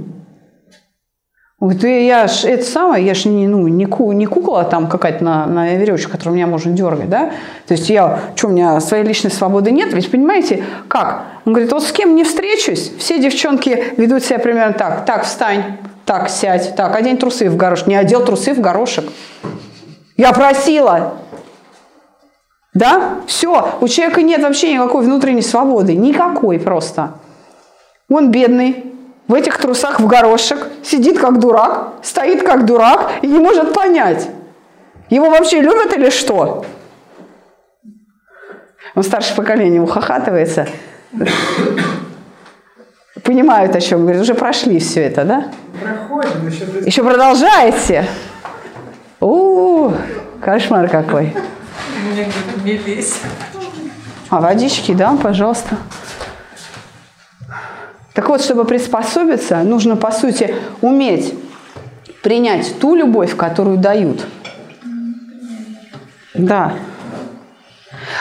A: Он говорит, «Э, я ж это самое, я ж не, ну, не, ку, не кукла там какая-то на, на веревочке, которую меня можно дергать, да? То есть я, что, у меня своей личной свободы нет? Ведь понимаете, как? Он говорит, вот с кем не встречусь, все девчонки ведут себя примерно так. Так, встань, так, сядь, так, одень трусы в горошек. Не одел трусы в горошек. Я просила. Да? Все, у человека нет вообще никакой внутренней свободы. Никакой просто. Он бедный, в этих трусах в горошек, сидит как дурак, стоит как дурак и не может понять, его вообще любят или что? Он старшее поколение ухахатывается. Понимают, о чем говорит. Уже прошли все это, да?
G: Проходим, еще
A: Еще продолжаете? У, кошмар какой.
E: Мне говорят, не лезь.
A: А водички, да, пожалуйста. Так вот, чтобы приспособиться, нужно, по сути, уметь принять ту любовь, которую дают. Да.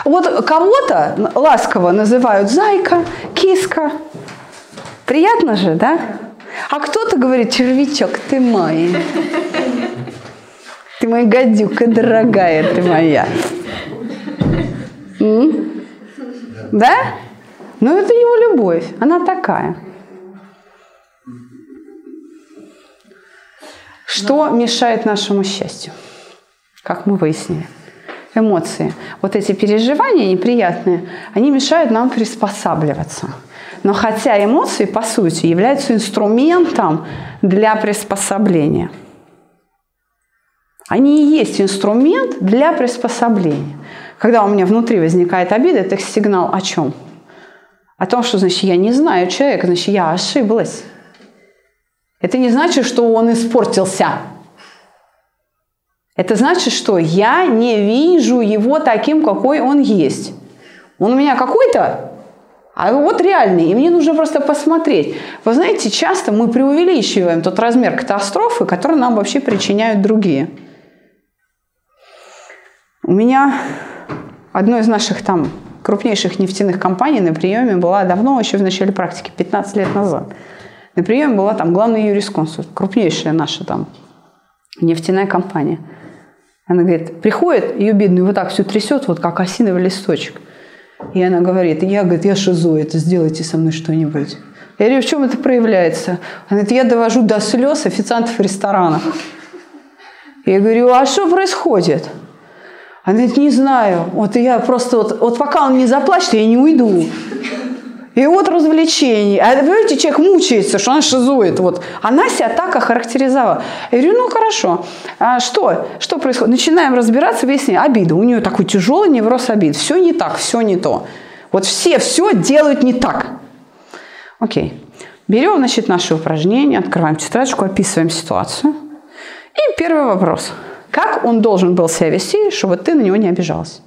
A: Вот кого-то ласково называют зайка, киска. Приятно же, да? А кто-то говорит, червячок, ты мой. Ты моя гадюка, дорогая ты моя. М? Да? Но это его любовь, она такая. Что мешает нашему счастью? Как мы выяснили. Эмоции. Вот эти переживания неприятные, они мешают нам приспосабливаться. Но хотя эмоции, по сути, являются инструментом для приспособления. Они и есть инструмент для приспособления. Когда у меня внутри возникает обида, это сигнал о чем? О том, что, значит, я не знаю человека, значит, я ошиблась. Это не значит, что он испортился. Это значит, что я не вижу его таким, какой он есть. Он у меня какой-то, а вот реальный, и мне нужно просто посмотреть. Вы знаете, часто мы преувеличиваем тот размер катастрофы, который нам вообще причиняют другие. У меня одно из наших там крупнейших нефтяных компаний на приеме была давно, еще в начале практики, 15 лет назад. На приеме была там главный юрисконсульт, крупнейшая наша там нефтяная компания. Она говорит, приходит, ее бедную вот так все трясет, вот как осиновый листочек. И она говорит, я, говорит, я шизоид, сделайте со мной что-нибудь. Я говорю, в чем это проявляется? Она говорит, я довожу до слез официантов в ресторанах. Я говорю, а что происходит? Она говорит, не знаю. Вот я просто, вот, вот пока он не заплачет, я не уйду. И вот развлечений. А вы видите, человек мучается, что она шизует. Вот. Она себя так охарактеризовала. Я говорю, ну хорошо. А что? Что происходит? Начинаем разбираться, выясняем. Обида. У нее такой тяжелый невроз обид. Все не так, все не то. Вот все все делают не так. Окей. Берем, значит, наше упражнение, открываем тетрадочку, описываем ситуацию. И первый вопрос. Как он должен был себя вести, чтобы ты на него не обижалась?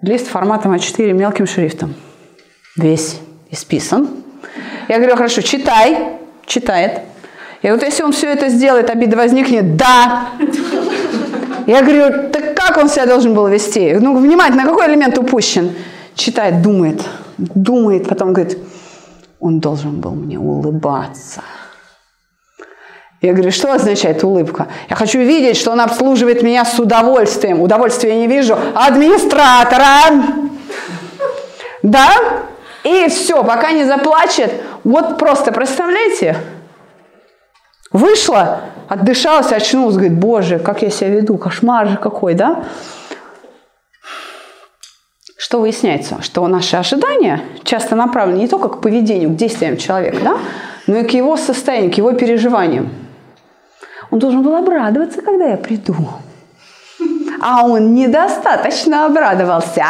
A: Лист форматом А4 мелким шрифтом. Весь исписан. Я говорю, хорошо, читай. Читает. И вот если он все это сделает, обида возникнет, да. Я говорю, так как он себя должен был вести? Ну, внимательно, какой элемент упущен? Читает, думает, думает, потом говорит, он должен был мне улыбаться. Я говорю, что означает улыбка? Я хочу видеть, что он обслуживает меня с удовольствием. Удовольствия я не вижу. Администратора! Да? И все, пока не заплачет. Вот просто представляете? Вышла, отдышалась, очнулась, говорит, боже, как я себя веду, кошмар же какой, да? Что выясняется? Что наши ожидания часто направлены не только к поведению, к действиям человека, да? но и к его состоянию, к его переживаниям. Он должен был обрадоваться, когда я приду. А он недостаточно обрадовался.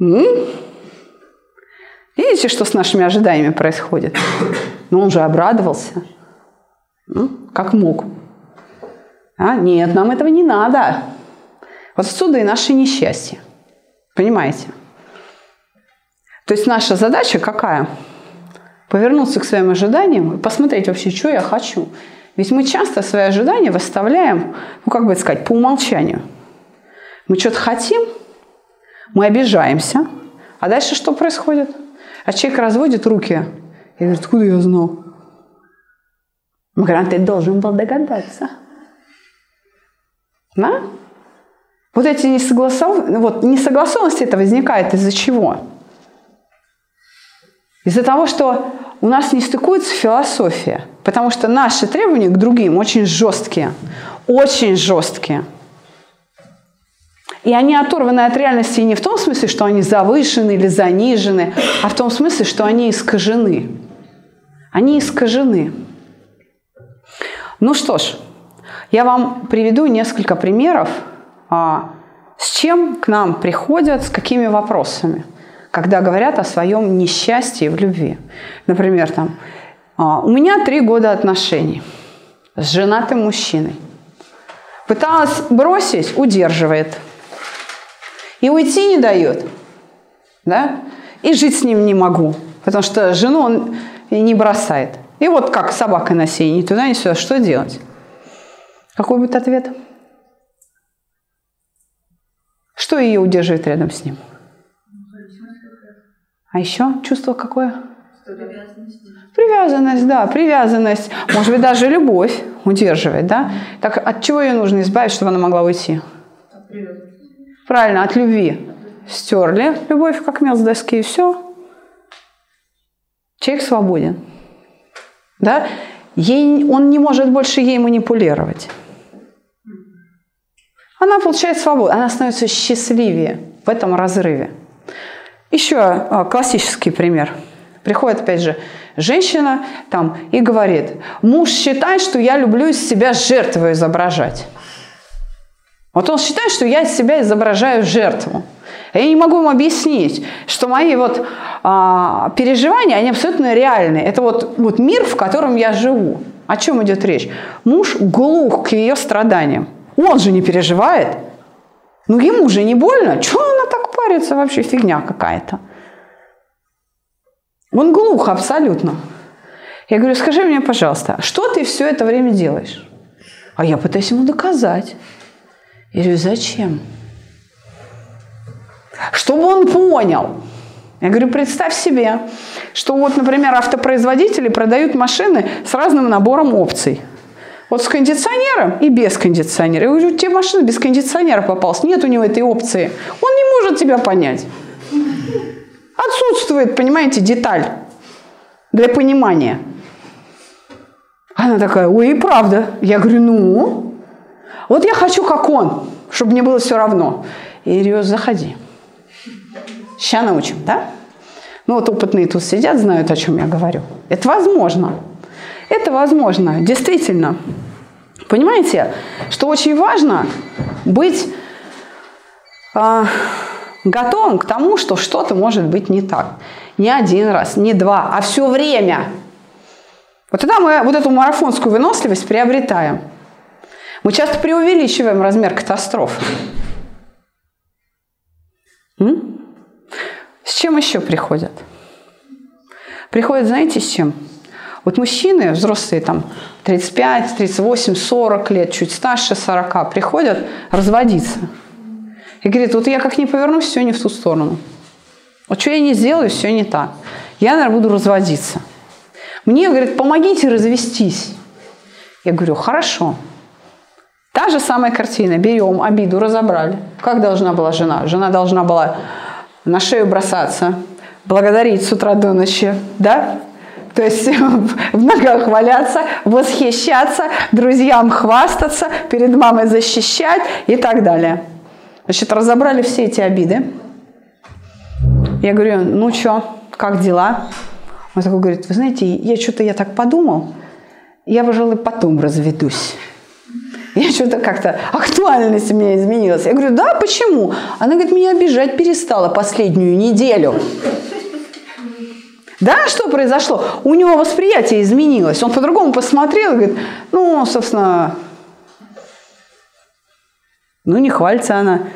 A: М? Видите, что с нашими ожиданиями происходит? Но он же обрадовался. М? Как мог. А? Нет, нам этого не надо. Вот отсюда и наше несчастье. Понимаете? То есть наша задача какая? Повернуться к своим ожиданиям и посмотреть вообще, что я хочу. Ведь мы часто свои ожидания выставляем, ну как бы сказать, по умолчанию. Мы что-то хотим, мы обижаемся, а дальше что происходит? А человек разводит руки и говорит, откуда я знал? Мы говорим, «А ты должен был догадаться. Да? Вот эти несогласов... вот, несогласованности это возникает из-за чего? Из-за того, что у нас не стыкуется философия, потому что наши требования к другим очень жесткие, очень жесткие. И они оторваны от реальности не в том смысле, что они завышены или занижены, а в том смысле, что они искажены. Они искажены. Ну что ж, я вам приведу несколько примеров, а, с чем к нам приходят, с какими вопросами, когда говорят о своем несчастье в любви. Например, там, а, у меня три года отношений с женатым мужчиной. Пыталась бросить, удерживает – и уйти не дает. Да? И жить с ним не могу, потому что жену он не бросает. И вот как собака на сене, ни туда, ни сюда. Что делать? Какой будет ответ? Что ее удерживает рядом с ним? А еще чувство какое? Привязанность. Привязанность, да, привязанность. Может быть, даже любовь удерживает, да? Так от чего ее нужно избавить, чтобы она могла уйти? От. Правильно, от любви. Стерли любовь, как мел с доски, и все. Человек свободен. Да? Ей, он не может больше ей манипулировать. Она получает свободу, она становится счастливее в этом разрыве. Еще а, классический пример. Приходит, опять же, женщина там и говорит, муж считает, что я люблю из себя жертву изображать. Вот он считает, что я из себя изображаю жертву. Я не могу ему объяснить, что мои вот а, переживания, они абсолютно реальные. Это вот, вот мир, в котором я живу. О чем идет речь? Муж глух к ее страданиям. Он же не переживает. Ну ему же не больно. Чего парится? Вообще фигня какая-то. Он глух абсолютно. Я говорю, скажи мне, пожалуйста, что ты все это время делаешь? А я пытаюсь ему доказать. Я говорю, зачем? Чтобы он понял. Я говорю, представь себе, что вот, например, автопроизводители продают машины с разным набором опций. Вот с кондиционером и без кондиционера. Я говорю, тебе машина без кондиционера попалась. Нет у него этой опции. Он не может тебя понять. Отсутствует, понимаете, деталь для понимания. Она такая, ой, и правда. Я говорю, ну, вот я хочу, как он, чтобы мне было все равно. И говорю, заходи. Сейчас научим, да? Ну вот опытные тут сидят, знают, о чем я говорю. Это возможно. Это возможно, действительно. Понимаете, что очень важно быть э, готовым к тому, что что-то может быть не так. Не один раз, не два, а все время. Вот тогда мы вот эту марафонскую выносливость приобретаем. Мы часто преувеличиваем размер катастроф. М? С чем еще приходят? Приходят, знаете, с чем? Вот мужчины, взрослые, там, 35, 38, 40 лет, чуть старше 40, приходят разводиться. И говорит, вот я как не повернусь, все не в ту сторону. Вот что я не сделаю, все не так. Я, наверное, буду разводиться. Мне, говорит, помогите развестись. Я говорю, хорошо. Та же самая картина. Берем обиду, разобрали. Как должна была жена? Жена должна была на шею бросаться, благодарить с утра до ночи, да? То есть в ногах валяться, восхищаться, друзьям хвастаться, перед мамой защищать и так далее. Значит, разобрали все эти обиды. Я говорю, ну что, как дела? Он такой говорит, вы знаете, я что-то я так подумал, я, пожалуй, потом разведусь. Я что-то как-то, актуальность у меня изменилась. Я говорю, да, почему? Она говорит, меня обижать перестала последнюю неделю. Да, что произошло? У него восприятие изменилось. Он по-другому посмотрел и говорит, ну, собственно, ну, не хвалится она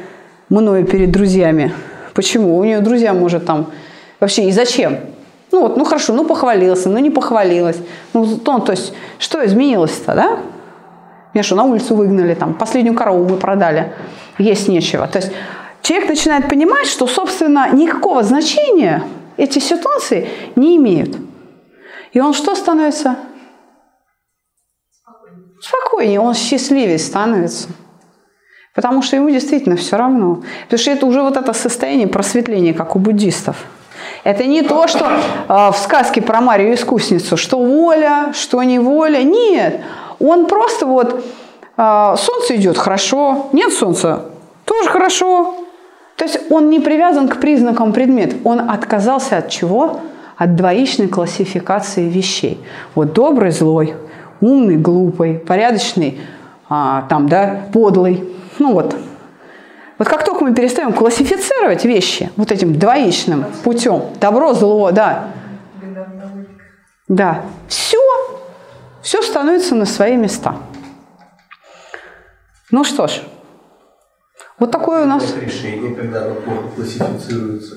A: мною перед друзьями. Почему? У нее друзья, может, там... Вообще, и зачем? Ну, вот, ну, хорошо, ну, похвалился, ну, не похвалилась. Ну, то, то есть, что изменилось-то, да? Меня что, на улицу выгнали, там, последнюю корову мы продали, есть нечего. То есть человек начинает понимать, что, собственно, никакого значения эти ситуации не имеют. И он что становится? спокойнее, он счастливее становится. Потому что ему действительно все равно. Потому что это уже вот это состояние просветления, как у буддистов. Это не то, что э, в сказке про Марию Искусницу, что воля, что не воля. Нет, он просто вот, э, солнце идет хорошо, нет солнца, тоже хорошо. То есть он не привязан к признакам предмета, он отказался от чего? От двоичной классификации вещей. Вот добрый, злой, умный, глупый, порядочный, а, там, да, подлый. Ну вот. Вот как только мы перестаем классифицировать вещи вот этим двоичным путем, добро, зло, да, да, все, все становится на свои места. Ну что ж, вот такое у нас...
C: решение, когда оно плохо классифицируется.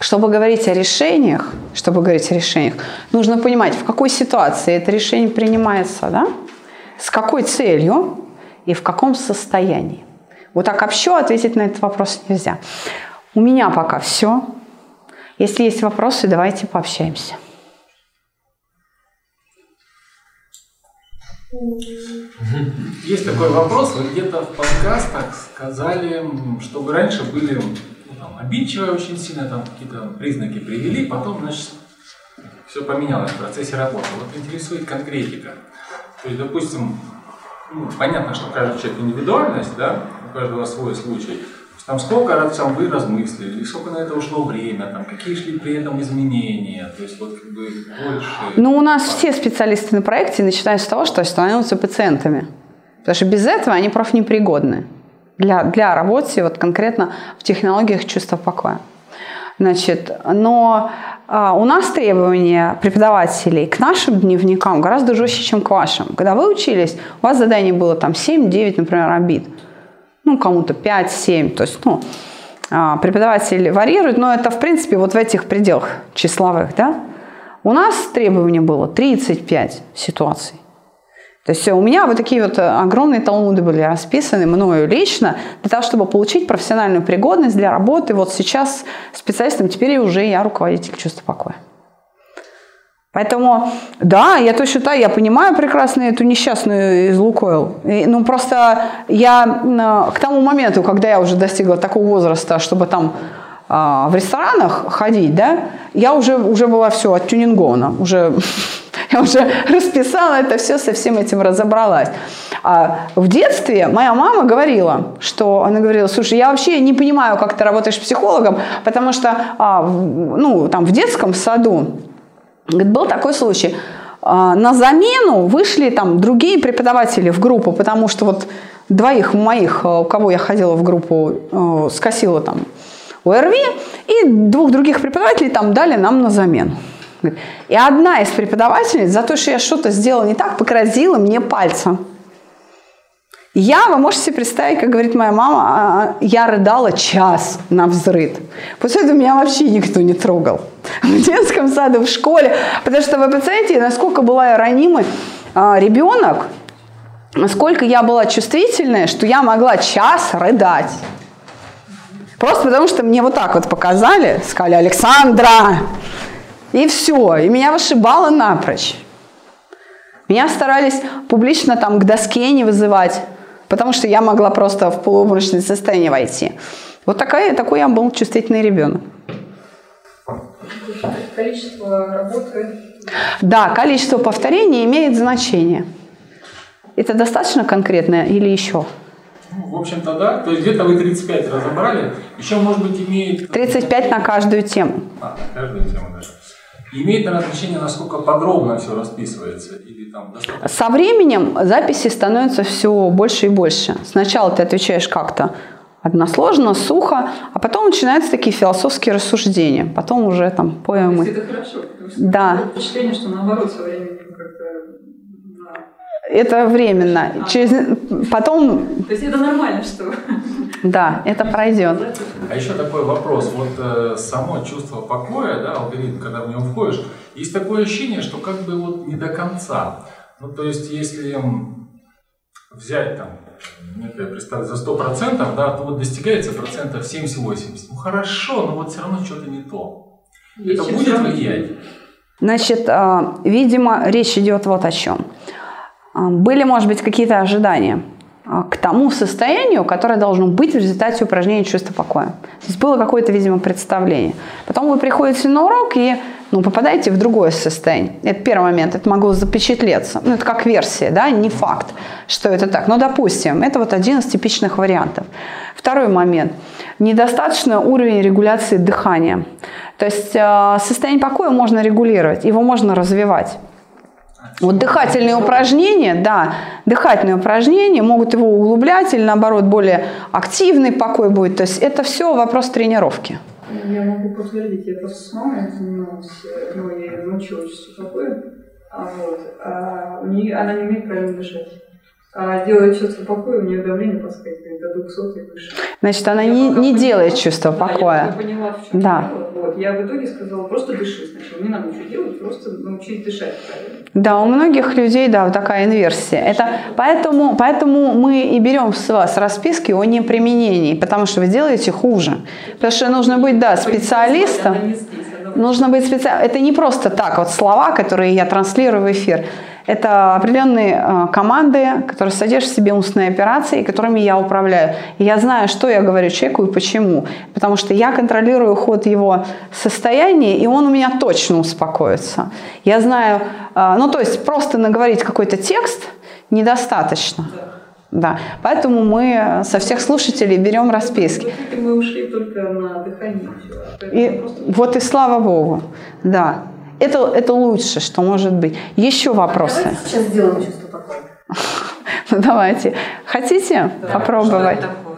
A: Чтобы говорить о решениях, чтобы говорить о решениях, нужно понимать, в какой ситуации это решение принимается, да? с какой целью и в каком состоянии. Вот так общо ответить на этот вопрос нельзя. У меня пока все. Если есть вопросы, давайте пообщаемся.
F: Есть такой вопрос, вы где-то в подкастах сказали, что вы раньше были ну, там, обидчивые очень сильно, там какие-то признаки привели, потом, значит, все поменялось в процессе работы. Вот интересует конкретика. То есть, допустим, ну, понятно, что каждый человек индивидуальность, да, у каждого свой случай. Там сколько раз там вы размыслили, сколько на это ушло время, там, какие шли при этом изменения, то есть вот как бы больше...
A: Ну, у нас все специалисты на проекте начинают с того, что становятся пациентами. Потому что без этого они профнепригодны для, для работы вот конкретно в технологиях чувства покоя. Значит, но а, у нас требования преподавателей к нашим дневникам гораздо жестче, чем к вашим. Когда вы учились, у вас задание было там 7-9, например, обид ну, кому-то 5-7, то есть, ну, а, преподаватель варьирует, но это, в принципе, вот в этих пределах числовых, да. У нас требование было 35 ситуаций. То есть у меня вот такие вот огромные талмуды были расписаны мною лично для того, чтобы получить профессиональную пригодность для работы. Вот сейчас специалистом теперь уже я руководитель чувства покоя. Поэтому, да, я точно так, я понимаю прекрасно эту несчастную из Лукойл. И, ну, просто я к тому моменту, когда я уже достигла такого возраста, чтобы там а, в ресторанах ходить, да, я уже, уже была все оттюнингована, уже, я уже расписала это все, со всем этим разобралась. А в детстве моя мама говорила, что она говорила, слушай, я вообще не понимаю, как ты работаешь психологом, потому что а, ну, там в детском саду Говорит, был такой случай. А, на замену вышли там другие преподаватели в группу, потому что вот двоих моих, а, у кого я ходила в группу, а, скосила там ОРВИ, и двух других преподавателей там дали нам на замену. И одна из преподавательниц за то, что я что-то сделала не так, погрозила мне пальцем. Я, вы можете себе представить, как говорит моя мама, я рыдала час на взрыд. После этого меня вообще никто не трогал. В детском саду, в школе. Потому что вы представляете, насколько была я ранимый а, ребенок, насколько я была чувствительная, что я могла час рыдать. Просто потому, что мне вот так вот показали, сказали «Александра!» И все, и меня вышибало напрочь. Меня старались публично там к доске не вызывать потому что я могла просто в полуобморочное состояние войти. Вот такая, такой я был чувствительный ребенок.
E: Количество работы?
A: Да, количество повторений имеет значение. Это достаточно конкретное или еще?
F: Ну, в общем-то, да. То есть где-то вы 35 разобрали. Еще, может быть, имеет...
A: 35 на каждую тему.
F: А, на каждую тему даже. Имеет, наверное, значение, насколько подробно все расписывается? Или там достаточно...
A: Со временем записи становятся все больше и больше. Сначала ты отвечаешь как-то односложно, сухо, а потом начинаются такие философские рассуждения. Потом уже там поэмы.
G: это хорошо, потому что
A: да.
G: впечатление, что наоборот со временем как-то
A: это временно. А. Через... Потом...
G: То есть это нормально, что...
A: Да, это пройдет.
F: А еще такой вопрос. Вот э, само чувство покоя, да, алгоритм, когда в него входишь, есть такое ощущение, что как бы вот не до конца. Ну, то есть, если взять там, некое представить за 100%, да, то вот достигается процентов 70-80. Ну, хорошо, но вот все равно что-то не то. Есть это будет влиять?
A: Значит, а, видимо, речь идет вот о чем. А, были, может быть, какие-то ожидания а, к тому состоянию, которое должно быть в результате упражнения чувства покоя. То есть было какое-то, видимо, представление. Потом вы приходите на урок и ну, попадаете в другое состояние. Это первый момент, это могло запечатлеться. Ну, это как версия, да, не факт, что это так. Но, допустим, это вот один из типичных вариантов. Второй момент. Недостаточно уровень регуляции дыхания. То есть э, состояние покоя можно регулировать, его можно развивать. Вот дыхательные упражнения, да, дыхательные упражнения могут его углублять или наоборот более активный покой будет. То есть это все вопрос тренировки.
G: Я могу подтвердить, я просто с мамой занималась, ну, я ее научила чувству покоя, а вот, а у нее, она не умеет правильно дышать. А делает чувство покоя, у нее давление подскакивает до 200 и выше.
A: Значит, она не, не делает чувство
G: да,
A: покоя.
G: Я поняла, в чем
A: да.
G: дело. Вот. Я в итоге сказала, просто дыши сначала. Не надо ничего делать, просто научись дышать правильно.
A: Да, у многих людей, да, вот такая инверсия. Это поэтому, поэтому мы и берем с вас расписки о неприменении, потому что вы делаете хуже. Потому что нужно быть, да, специалистом. Нужно быть специалистом. Это не просто так, вот слова, которые я транслирую в эфир. Это определенные э, команды, которые содержат в себе умственные операции, которыми я управляю. И я знаю, что я говорю человеку и почему. Потому что я контролирую ход его состояния, и он у меня точно успокоится. Я знаю, э, ну то есть просто наговорить какой-то текст недостаточно. Да, поэтому мы со всех слушателей берем расписки.
G: Мы ушли только на дыхание.
A: И, вот и слава Богу, да. Это, это лучше, что может быть. Еще вопросы?
D: Давайте сейчас сделаем чувство покоя.
A: Ну давайте. Хотите да, попробовать? Такое?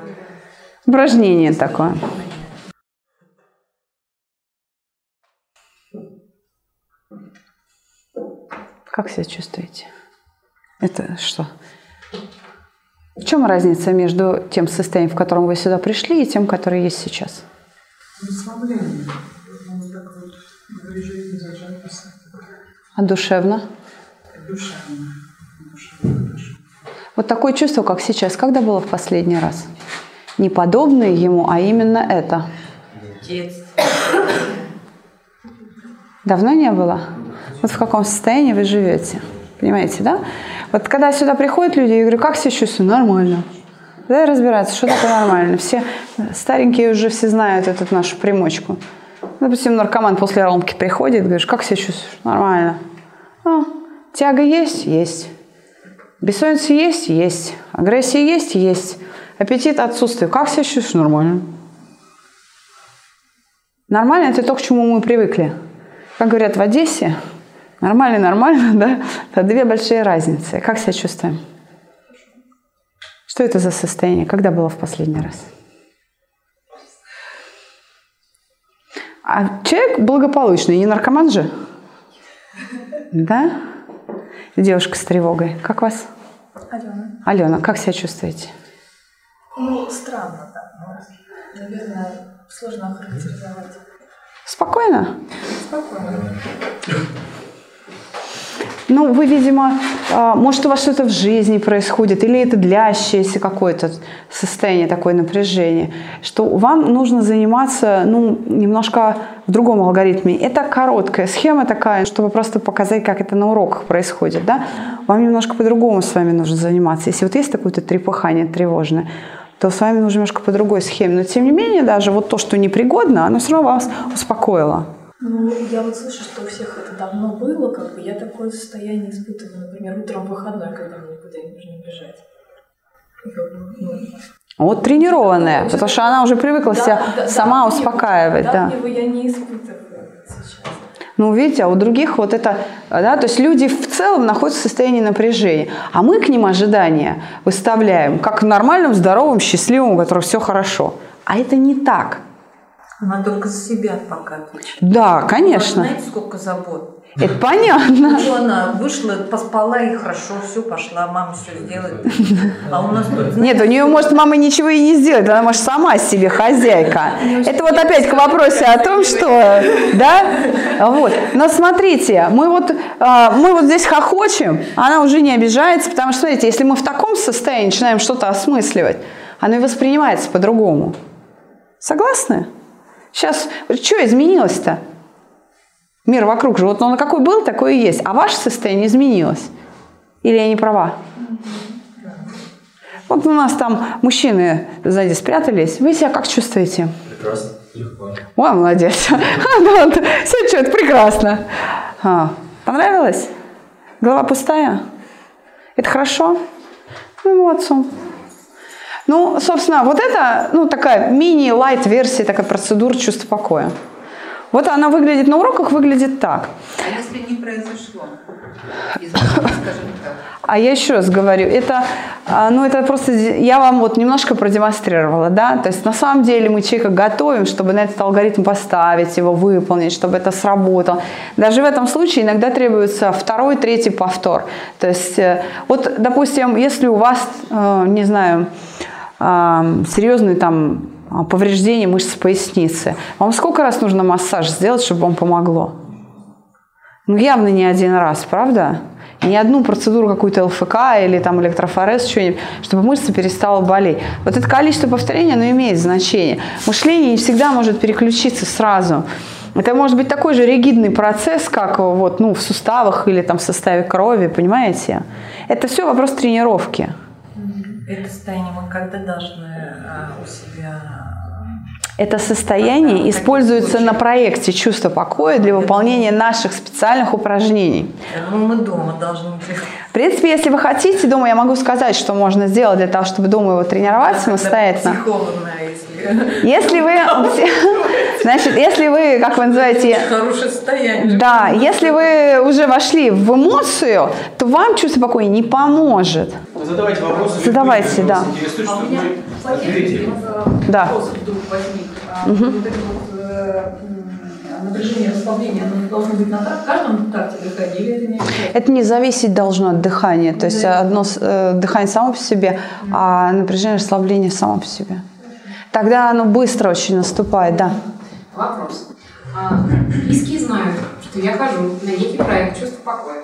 A: Упражнение такое. Как себя чувствуете? Это что? В чем разница между тем состоянием, в котором вы сюда пришли, и тем, которое есть сейчас?
G: Расслабление.
A: А душевно?
G: Душевно.
A: Вот такое чувство, как сейчас, когда было в последний раз? Не подобное ему, а именно это.
B: Детство.
A: Давно не было? Вот в каком состоянии вы живете? Понимаете, да? Вот когда сюда приходят люди, я говорю, как себя чувствую? Нормально. Да, разбираться, что такое нормально. Все старенькие уже все знают эту нашу примочку. Допустим, наркоман после ромки приходит, говоришь, как себя чувствуешь? Нормально. Тяга есть? Есть. Бессонница есть? Есть. Агрессия есть? Есть. Аппетит отсутствует. Как себя чувствуешь? Нормально. Нормально – это то, к чему мы привыкли. Как говорят в Одессе, нормально, нормально, да? Это две большие разницы. Как себя чувствуем? Что это за состояние? Когда было в последний раз? А человек благополучный, не наркоман же? Да? Девушка с тревогой. Как вас?
I: Алена.
A: Алена, как себя чувствуете?
I: Ну, странно так. Ну, наверное, сложно охарактеризовать.
A: Спокойно?
I: Спокойно.
A: Ну, вы, видимо, а, может, у вас что-то в жизни происходит, или это длящееся какое-то состояние, такое напряжение, что вам нужно заниматься, ну, немножко в другом алгоритме. Это короткая схема такая, чтобы просто показать, как это на уроках происходит, да? Вам немножко по-другому с вами нужно заниматься. Если вот есть такое-то трепыхание тревожное, то с вами нужно немножко по другой схеме. Но, тем не менее, даже вот то, что непригодно, оно все равно вас успокоило.
I: Ну, я вот слышу, что у всех это давно было, как бы я такое состояние испытываю, например, утром в выходной, когда мне никуда не нужно бежать.
A: Ну, вот тренированная, потому что она уже привыкла да, себя да, сама да, успокаивать. Да.
I: да. я не испытываю сейчас.
A: Ну, видите, а у других вот это, да, то есть люди в целом находятся в состоянии напряжения, а мы к ним ожидания выставляем, как в нормальном, здоровом, счастливом, у которого все хорошо. А это не так.
B: Она только за себя пока отвечает.
A: Да, конечно.
B: Вы знаете, сколько забот?
A: Это понятно.
B: Ну, она вышла, поспала и хорошо, все, пошла, мама все сделает. А у нас тут,
A: Нет, у нее, может, мама ничего и не сделает, она, может, сама себе хозяйка. Это вот опять к вопросу о том, что, да, вот. Но смотрите, мы вот, а, мы вот здесь хохочем, она уже не обижается, потому что, смотрите, если мы в таком состоянии начинаем что-то осмысливать, оно и воспринимается по-другому. Согласны? Сейчас, что изменилось-то? Мир вокруг же, вот он какой был, такой и есть. А ваше состояние изменилось. Или я не права? Вот у нас там мужчины сзади спрятались. Вы себя как чувствуете?
H: Прекрасно, легко.
A: Ой, молодец. Все что, прекрасно. А, понравилось? Голова пустая? Это хорошо? Ну, молодцом. Ну, собственно, вот это, ну, такая мини-лайт-версия, такая процедура чувства покоя. Вот она выглядит на уроках, выглядит так.
D: А если не произошло?
A: А я еще раз говорю, это, а, ну, это просто я вам вот немножко продемонстрировала, да, то есть на самом деле мы человека готовим, чтобы на этот алгоритм поставить, его выполнить, чтобы это сработало. Даже в этом случае иногда требуется второй, третий повтор. То есть э, вот, допустим, если у вас, э, не знаю, серьезный там а, повреждение мышц поясницы. Вам сколько раз нужно массаж сделать, чтобы вам помогло? Ну, явно не один раз, правда? И не одну процедуру какую-то ЛФК или там электрофорез, что-нибудь, чтобы мышца перестала болеть. Вот это количество повторений, оно имеет значение. Мышление не всегда может переключиться сразу. Это может быть такой же ригидный процесс, как вот, ну, в суставах или там в составе крови, понимаете? Это все вопрос тренировки.
B: Это состояние мы когда должны а, у себя
A: это состояние используется на проекте «Чувство покоя» для выполнения наших специальных упражнений.
B: Ну, мы дома должны...
A: В принципе, если вы хотите, дома я могу сказать, что можно сделать для того, чтобы дома его тренировать самостоятельно.
B: если...
A: Если вы... Значит, если вы, как вы называете...
B: Хорошее состояние.
A: Да, если вы уже вошли в эмоцию, то вам чувство покоя не поможет.
H: Задавайте вопросы.
A: Задавайте, да.
G: А у меня
H: Ответите.
A: Да.
G: вопрос вдруг возник. Вот это вот, э, напряжение, расслабление, оно должно быть на так- каждом такте дыхания или это не?
A: Это не зависит должно от дыхания. То есть
G: Да.
A: одно э, дыхание само по себе, а напряжение, расслабление само по себе. Тогда оно быстро очень наступает, да.
E: Вопрос. А, Близкие знают, что я хожу на некий проект «Чувство покоя».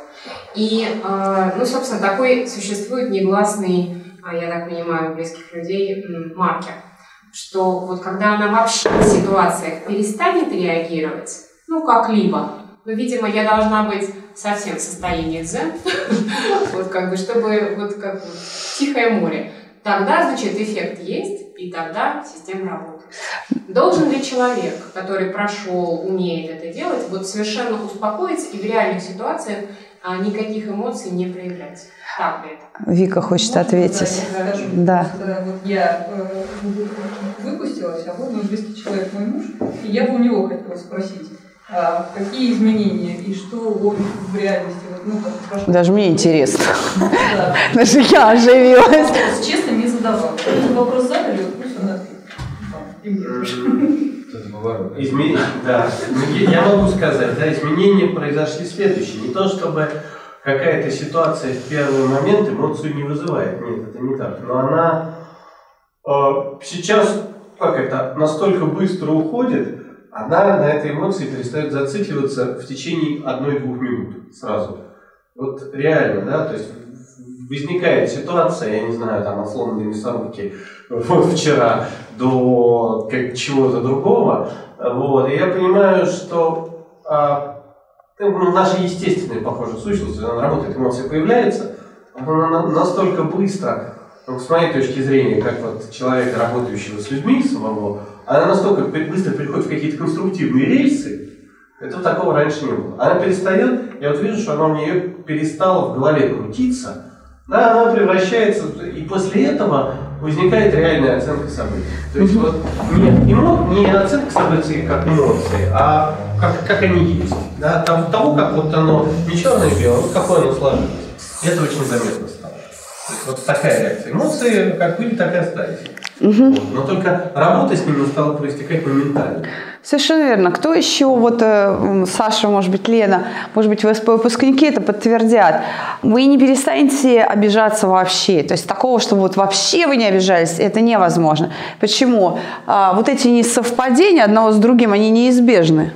E: И, а, ну, собственно, такой существует негласный, а, я так понимаю, у близких людей маркер, что вот когда она вообще в ситуациях перестанет реагировать, ну, как-либо, ну, видимо, я должна быть совсем в состоянии дзен, вот как бы, чтобы вот как тихое море. Тогда, значит, эффект есть, и тогда система работает. Должен ли человек, который прошел, умеет это делать, вот совершенно успокоиться и в реальных ситуациях никаких эмоций не проявлять? Так ли это?
A: Вика хочет
G: Можно,
A: ответить.
G: Да, я скажу.
A: Да.
G: Просто вот я э, выпустилась, а вот мой близкий человек, мой муж, и я бы у него хотела спросить, а, какие изменения и что он в реальности, вот, ну, как прошло.
A: Даже мне интересно.
G: Да.
A: Даже я оживилась.
G: Честно не задавал. Этот вопрос задали, пусть он ответит. Вам, и мне тоже.
H: Изме- Да, я могу сказать, да, изменения произошли следующие. Не то, чтобы какая-то ситуация в первый момент эмоцию не вызывает. Нет, это не так. Но она э, сейчас, как это, настолько быстро уходит, она на этой эмоции перестает зацикливаться в течение одной-двух минут сразу. Вот реально, да, то есть возникает ситуация, я не знаю, там, от сломанной мясорубки вот вчера до как, чего-то другого, вот, и я понимаю, что а, ну, наша естественная, похоже, сущность, она работает, эмоция появляется, она на- настолько быстро, ну, с моей точки зрения, как вот человека, работающего с людьми самого, она настолько быстро переходит в какие-то конструктивные рельсы, этого такого раньше не было. Она перестает, я вот вижу, что она у нее перестала в голове крутиться, да, она превращается, и после этого возникает реальная оценка событий. То есть вот не, эмо- не оценка событий как эмоции, а как, как они есть. Да, там, того, как вот оно не черное-белое, вот какое оно сложилось. И это очень заметно стало. То есть вот такая реакция. Эмоции как были, так и остались. Вот. Но только работа с ними стала проистекать моментально.
A: Совершенно верно. Кто еще, вот э, Саша, может быть, Лена, может быть, ВСП выпускники это подтвердят. Вы не перестанете обижаться вообще. То есть такого, чтобы вот вообще вы не обижались, это невозможно. Почему? А, вот эти несовпадения одного с другим, они неизбежны.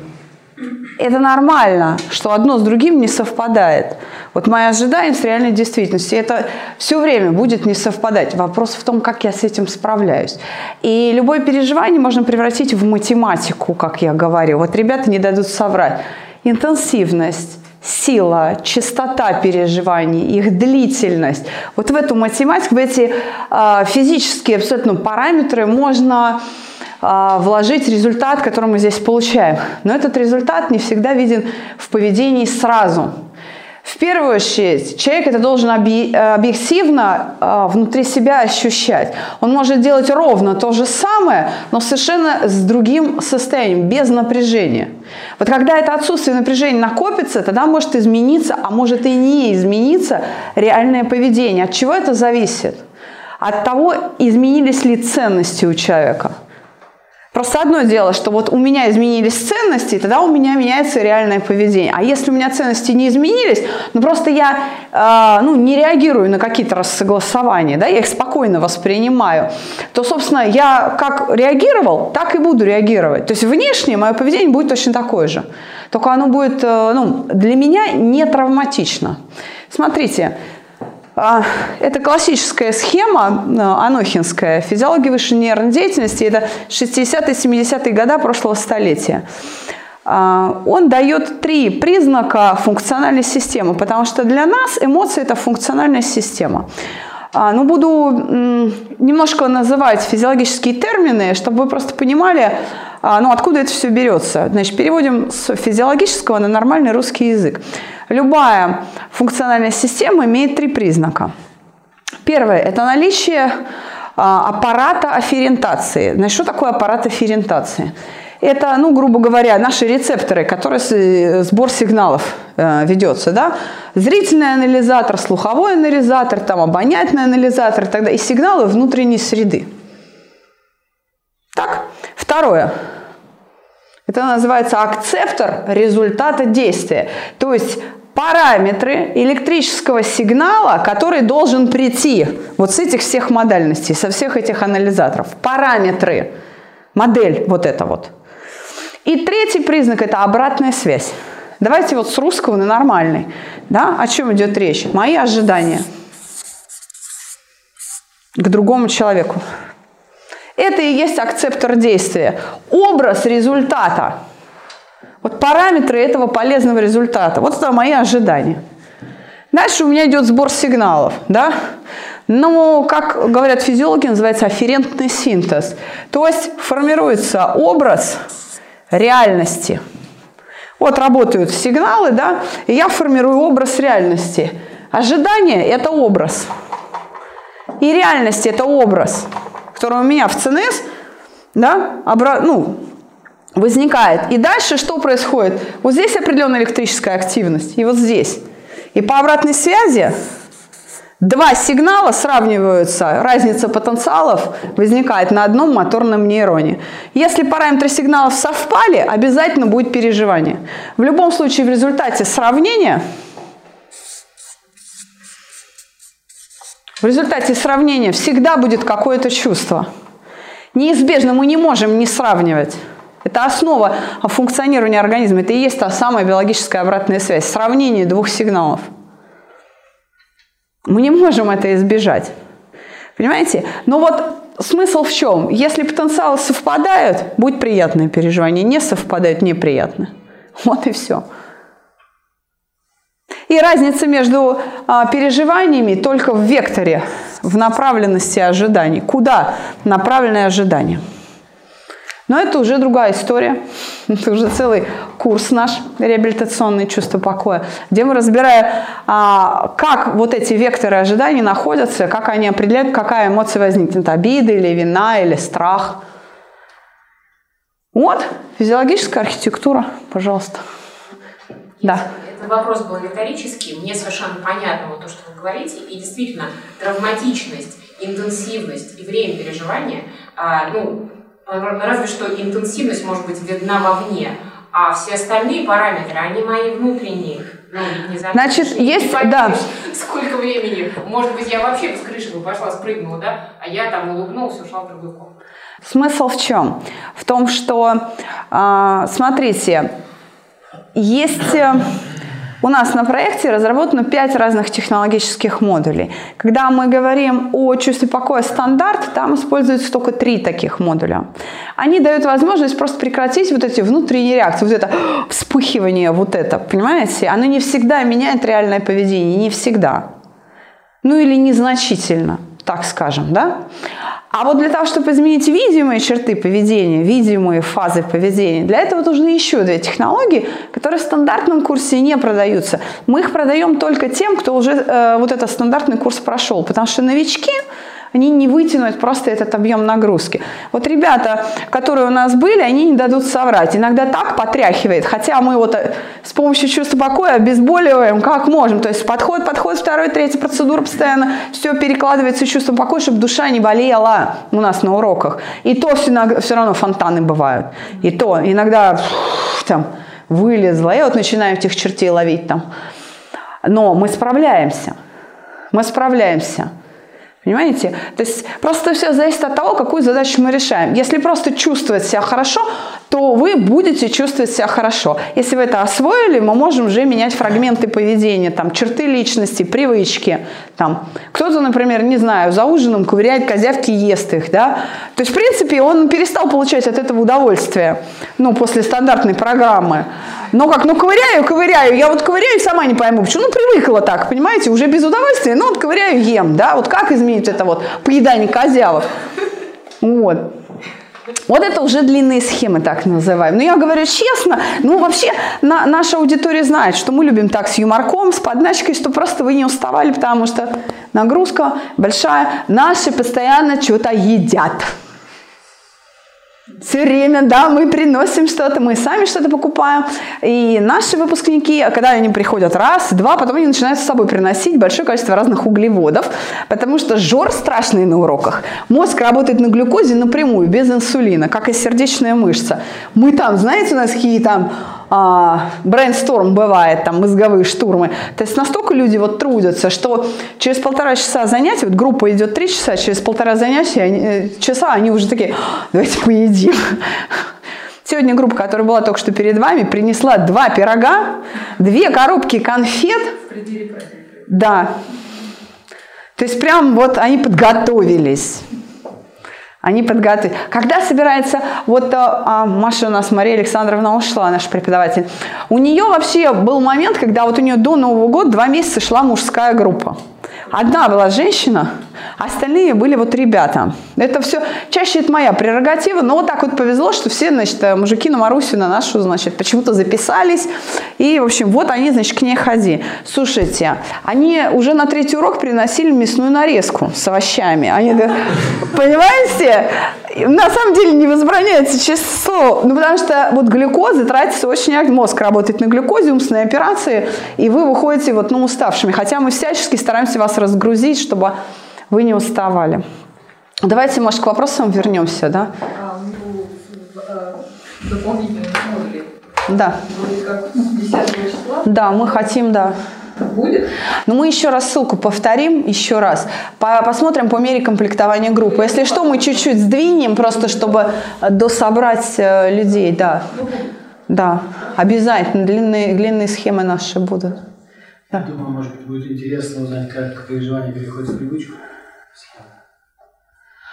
A: Это нормально, что одно с другим не совпадает. Вот мои ожидания с реальной действительностью, это все время будет не совпадать. Вопрос в том, как я с этим справляюсь. И любое переживание можно превратить в математику, как я говорю. Вот ребята не дадут соврать. интенсивность, сила, частота переживаний, их длительность. Вот в эту математику, в эти э, физические абсолютно параметры можно вложить результат, который мы здесь получаем. Но этот результат не всегда виден в поведении сразу. В первую очередь, человек это должен объективно э, внутри себя ощущать. Он может делать ровно то же самое, но совершенно с другим состоянием, без напряжения. Вот когда это отсутствие напряжения накопится, тогда может измениться, а может и не измениться реальное поведение. От чего это зависит? От того, изменились ли ценности у человека – Просто одно дело, что вот у меня изменились ценности, тогда у меня меняется реальное поведение. А если у меня ценности не изменились, ну просто я э, ну, не реагирую на какие-то рассогласования, да, я их спокойно воспринимаю, то, собственно, я как реагировал, так и буду реагировать. То есть внешне мое поведение будет точно такое же. Только оно будет э, ну, для меня не травматично. Смотрите, это классическая схема э, анохинская, физиология высшей нервной деятельности, это 60-70-е годы прошлого столетия. А, он дает три признака функциональной системы, потому что для нас эмоции – это функциональная система. А, ну, буду немножко называть физиологические термины, чтобы вы просто понимали, ну, откуда это все берется. Значит, переводим с физиологического на нормальный русский язык. Любая функциональная система имеет три признака. Первое – это наличие а, аппарата афферентации. Значит, что такое аппарат афферентации? Это, ну, грубо говоря, наши рецепторы, которые сбор сигналов э, ведется, да? Зрительный анализатор, слуховой анализатор, там, обонятельный анализатор и так далее, и сигналы внутренней среды. Так, второе. Это называется акцептор результата действия. То есть параметры электрического сигнала, который должен прийти вот с этих всех модальностей, со всех этих анализаторов. Параметры, модель вот это вот. И третий признак – это обратная связь. Давайте вот с русского на нормальный. Да? О чем идет речь? Мои ожидания к другому человеку. Это и есть акцептор действия. Образ результата – вот параметры этого полезного результата. Вот это мои ожидания. Дальше у меня идет сбор сигналов, да? Но, как говорят физиологи, называется афферентный синтез. То есть формируется образ реальности. Вот работают сигналы, да, и я формирую образ реальности. Ожидание – это образ. И реальность – это образ, который у меня в ЦНС, да, обра- ну, возникает. И дальше что происходит? Вот здесь определенная электрическая активность, и вот здесь. И по обратной связи два сигнала сравниваются, разница потенциалов возникает на одном моторном нейроне. Если параметры сигналов совпали, обязательно будет переживание. В любом случае в результате сравнения в результате сравнения всегда будет какое-то чувство. Неизбежно мы не можем не сравнивать. Это основа функционирования организма. Это и есть та самая биологическая обратная связь. Сравнение двух сигналов. Мы не можем это избежать. Понимаете? Но вот смысл в чем? Если потенциалы совпадают, будет приятное переживание. Не совпадают, неприятно. Вот и все. И разница между а, переживаниями только в векторе, в направленности ожиданий. Куда направленное ожидание? Но это уже другая история. Это уже целый курс наш реабилитационный чувство покоя, где мы разбираем, а, как вот эти векторы ожиданий находятся, как они определяют, какая эмоция возникнет, обида или вина или страх. Вот, физиологическая архитектура, пожалуйста. Да.
E: Вопрос был риторический, мне совершенно понятно вот то, что вы говорите, и действительно травматичность, интенсивность и время переживания, а, ну, разве что интенсивность может быть видна вовне, а все остальные параметры, они мои внутренние. Ну, не
A: Значит, есть, не да.
E: Сколько времени? Может быть, я вообще с крыши бы пошла, спрыгнула, да? А я там улыбнулась, ушла в другой комнату.
A: Смысл в чем? В том, что, э, смотрите, есть... У нас на проекте разработано 5 разных технологических модулей. Когда мы говорим о чувстве покоя стандарт, там используется только три таких модуля. Они дают возможность просто прекратить вот эти внутренние реакции, вот это вспыхивание, вот это, понимаете? Оно не всегда меняет реальное поведение, не всегда. Ну или незначительно, так скажем, да? А вот для того, чтобы изменить видимые черты поведения, видимые фазы поведения, для этого нужны еще две технологии, которые в стандартном курсе не продаются. Мы их продаем только тем, кто уже э, вот этот стандартный курс прошел, потому что новички они не вытянут просто этот объем нагрузки. Вот ребята, которые у нас были, они не дадут соврать. Иногда так потряхивает, хотя мы вот э, с помощью чувства покоя обезболиваем как можем. То есть подход, подход, второй, третий процедура постоянно, все перекладывается в чувство покоя, чтобы душа не болела у нас на уроках. И то все, все равно фонтаны бывают. И то иногда там вылезла, и вот начинаю этих чертей ловить там. Но мы справляемся. Мы справляемся. Понимаете? То есть просто все зависит от того, какую задачу мы решаем. Если просто чувствовать себя хорошо, то вы будете чувствовать себя хорошо. Если вы это освоили, мы можем уже менять фрагменты поведения, там, черты личности, привычки. Там. Кто-то, например, не знаю, за ужином ковыряет козявки и ест их. Да? То есть, в принципе, он перестал получать от этого удовольствие ну, после стандартной программы. Но как, ну ковыряю, ковыряю. Я вот ковыряю сама не пойму, почему. Ну привыкла так, понимаете, уже без удовольствия. Ну вот ковыряю, ем, да. Вот как изменить это вот поедание козявок? Вот. Вот это уже длинные схемы, так называем. Но я говорю честно, ну вообще на, наша аудитория знает, что мы любим так с юморком, с подначкой, что просто вы не уставали, потому что нагрузка большая. Наши постоянно что-то едят. Все время, да, мы приносим что-то, мы сами что-то покупаем. И наши выпускники, когда они приходят раз, два, потом они начинают с собой приносить большое количество разных углеводов, потому что жор страшный на уроках. Мозг работает на глюкозе напрямую, без инсулина, как и сердечная мышца. Мы там, знаете, у нас какие там а, брейнсторм бывает, там мозговые штурмы. То есть настолько люди вот трудятся, что через полтора часа занятий, вот группа идет три часа, через полтора занятия, они, э, часа они уже такие, давайте поедим. Сегодня группа, которая была только что перед вами, принесла два пирога, две коробки конфет. Да. То есть прям вот они подготовились. Они подготовили. Когда собирается, вот а, Маша у нас, Мария Александровна ушла, наш преподаватель, у нее вообще был момент, когда вот у нее до Нового года два месяца шла мужская группа. Одна была женщина, остальные были вот ребята. Это все, чаще это моя прерогатива, но вот так вот повезло, что все, значит, э, мужики на Марусю, на нашу, значит, почему-то записались. И, в общем, вот они, значит, к ней ходи. Слушайте, они уже на третий урок приносили мясную нарезку с овощами. Они, понимаете, на самом деле не возбраняется число, ну, потому что вот глюкоза тратится очень, мозг работает на глюкозе, умственные операции, и вы выходите вот, ну, уставшими. Хотя мы всячески стараемся вас разгрузить, чтобы вы не уставали. Давайте, может, к вопросам вернемся, да? А, ну,
G: э.
A: Да.
G: Как 10 числа?
A: Да, мы хотим, да.
G: Будет?
A: Но мы еще раз ссылку повторим, еще раз. По посмотрим по мере комплектования группы. Если что, мы чуть-чуть сдвинем, просто чтобы дособрать э, людей, да. Да, обязательно. Длинные, длинные схемы наши будут.
J: Думаю, может быть, будет интересно узнать, как переживание переходит в привычку.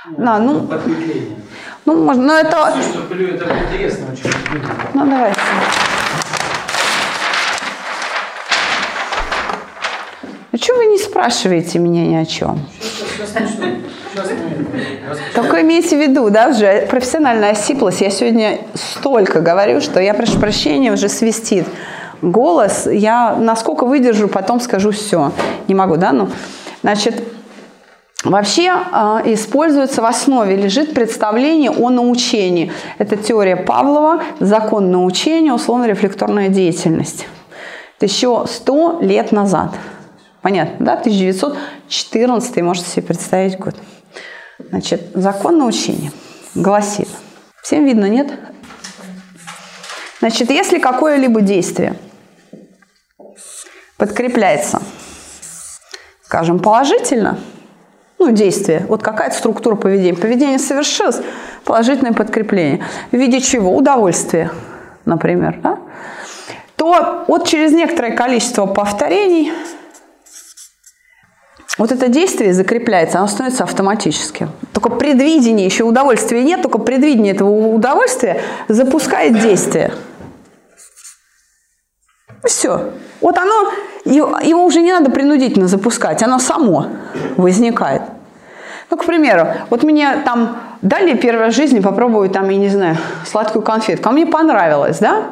A: Ну, да, ну,
J: подкрепление.
A: Ну, можно, но это...
J: Все, что это интересно очень.
A: Ну, давайте. Ну, что вы не спрашиваете меня ни о чем? Только имейте в виду, да, уже профессиональная осиплость. Я сегодня столько говорю, что я, прошу прощения, уже свистит голос. Я насколько выдержу, потом скажу все. Не могу, да? Ну, значит, Вообще э, используется в основе, лежит представление о научении. Это теория Павлова, закон научения, условно-рефлекторная деятельность. Это еще 100 лет назад. Понятно, да? 1914, можете себе представить год. Значит, закон научения гласит. Всем видно, нет? Значит, если какое-либо действие подкрепляется, скажем, положительно, ну, действие, вот какая-то структура поведения. Поведение совершилось, положительное подкрепление. В виде чего? Удовольствия, например, да? то вот через некоторое количество повторений вот это действие закрепляется, оно становится автоматическим. Только предвидение, еще удовольствия нет, только предвидение этого удовольствия запускает действие. Все. Вот оно, его уже не надо принудительно запускать, оно само возникает. Ну, к примеру, вот мне там дали первый раз жизни попробовать там, я не знаю, сладкую конфетку, а мне понравилось, да?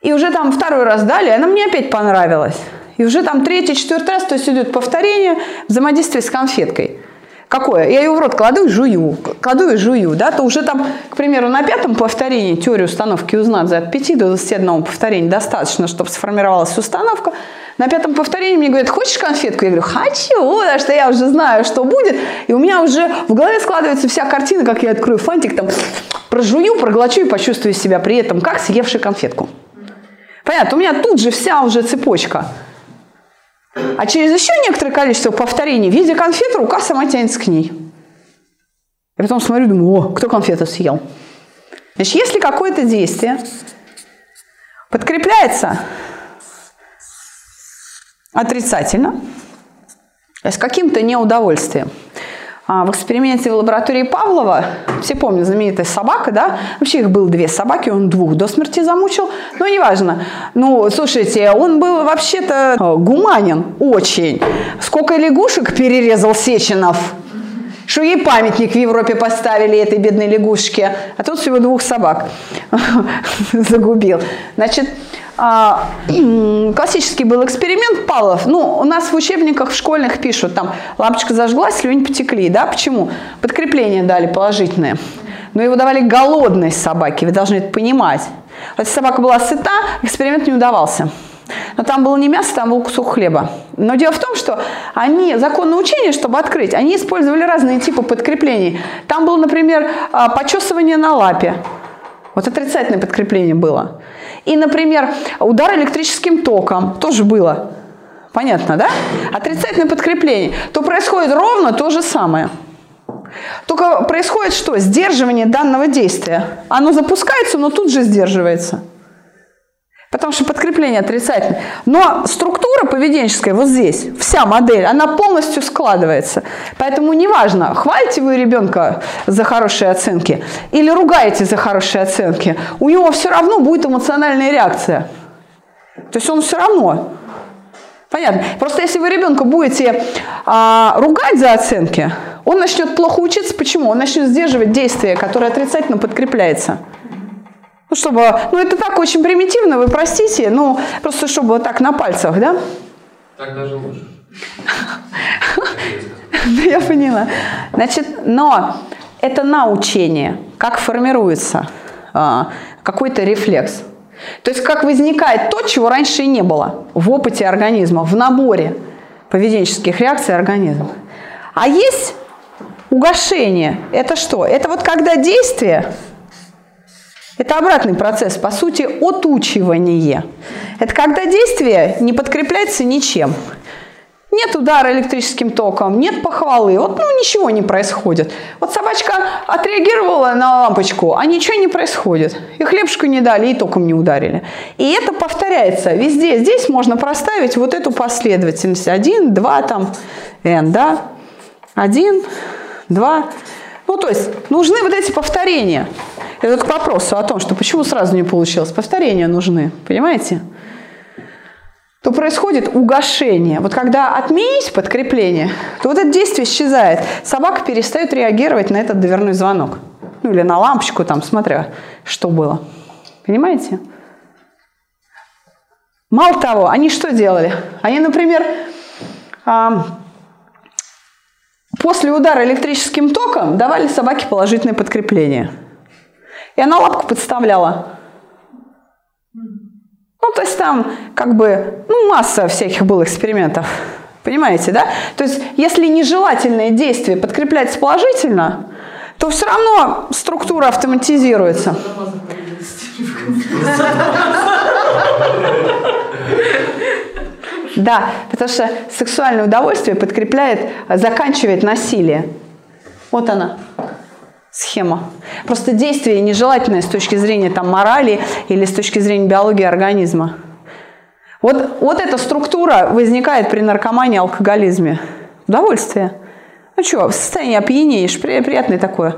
A: И уже там второй раз дали, она мне опять понравилась. И уже там третий, четвертый раз, то есть идет повторение взаимодействия с конфеткой. Какое? Я ее в рот кладу и жую, кладу и жую, да, то уже там, к примеру, на пятом повторении теорию установки узнать за от 5 до 21 повторения достаточно, чтобы сформировалась установка. На пятом повторении мне говорят, хочешь конфетку? Я говорю, хочу, потому что я уже знаю, что будет. И у меня уже в голове складывается вся картина, как я открою фантик, там прожую, проглочу и почувствую себя при этом, как съевший конфетку. Понятно, у меня тут же вся уже цепочка. А через еще некоторое количество повторений, видя конфету, рука сама тянется к ней. Я потом смотрю, думаю, о, кто конфету съел? Значит, если какое-то действие подкрепляется отрицательно, с каким-то неудовольствием, в эксперименте в лаборатории Павлова, все помнят знаменитая собака, да? Вообще их было две собаки, он двух до смерти замучил, но неважно. Ну, слушайте, он был вообще-то э, гуманен очень. Сколько лягушек перерезал Сеченов, что ей памятник в Европе поставили этой бедной лягушке, а тут всего двух собак загубил. Значит, а, классический был эксперимент Павлов. Ну, у нас в учебниках в школьных пишут, там, лампочка зажглась, слюни потекли, да, почему? Подкрепление дали положительное. Но его давали голодной собаке, вы должны это понимать. Если собака была сыта, эксперимент не удавался. Но там было не мясо, там был кусок хлеба. Но дело в том, что они, законное учение, чтобы открыть, они использовали разные типы подкреплений. Там было, например, а, почесывание на лапе. Вот отрицательное подкрепление было. И, например, удар электрическим током тоже было. Понятно, да? Отрицательное подкрепление. То происходит ровно то же самое. Только происходит что? Сдерживание данного действия. Оно запускается, но тут же сдерживается. Потому что подкрепление отрицательное. Но структура поведенческая вот здесь, вся модель, она полностью складывается. Поэтому неважно, хвалите вы ребенка за хорошие оценки или ругаете за хорошие оценки, у него все равно будет эмоциональная реакция. То есть он все равно. Понятно. Просто если вы ребенка будете а, ругать за оценки, он начнет плохо учиться. Почему? Он начнет сдерживать действие, которое отрицательно подкрепляется. Ну, чтобы, ну, это так очень примитивно, вы простите, ну, просто чтобы вот так на пальцах, да?
F: Так даже лучше.
A: Да, я поняла. Значит, но это научение, как формируется а, какой-то рефлекс. То есть как возникает то, чего раньше и не было в опыте организма, в наборе поведенческих реакций организма. А есть угошение. Это что? Это вот когда действие это обратный процесс, по сути, отучивание. Это когда действие не подкрепляется ничем. Нет удара электрическим током, нет похвалы, вот ну ничего не происходит. Вот собачка отреагировала на лампочку, а ничего не происходит. И хлебушку не дали, и током не ударили. И это повторяется везде. Здесь можно проставить вот эту последовательность. Один, два, там, n, да? Один, два. Ну, то есть нужны вот эти повторения. Это к вопросу о том, что почему сразу не получилось. Повторения нужны, понимаете? то происходит угошение. Вот когда отменить подкрепление, то вот это действие исчезает. Собака перестает реагировать на этот дверной звонок. Ну или на лампочку, там, смотря, что было. Понимаете? Мало того, они что делали? Они, например, после удара электрическим током давали собаке положительное подкрепление – и она лапку подставляла. Ну, то есть там как бы, ну, масса всяких было экспериментов. Понимаете, да? То есть, если нежелательное действие подкрепляется положительно, то все равно структура автоматизируется. Да, потому что сексуальное удовольствие подкрепляет, заканчивает насилие. Вот она. Схема. Просто действие нежелательное с точки зрения там, морали или с точки зрения биологии организма. Вот, вот эта структура возникает при наркомании алкоголизме. Удовольствие. Ну что, состояние опьянеешь, приятное такое.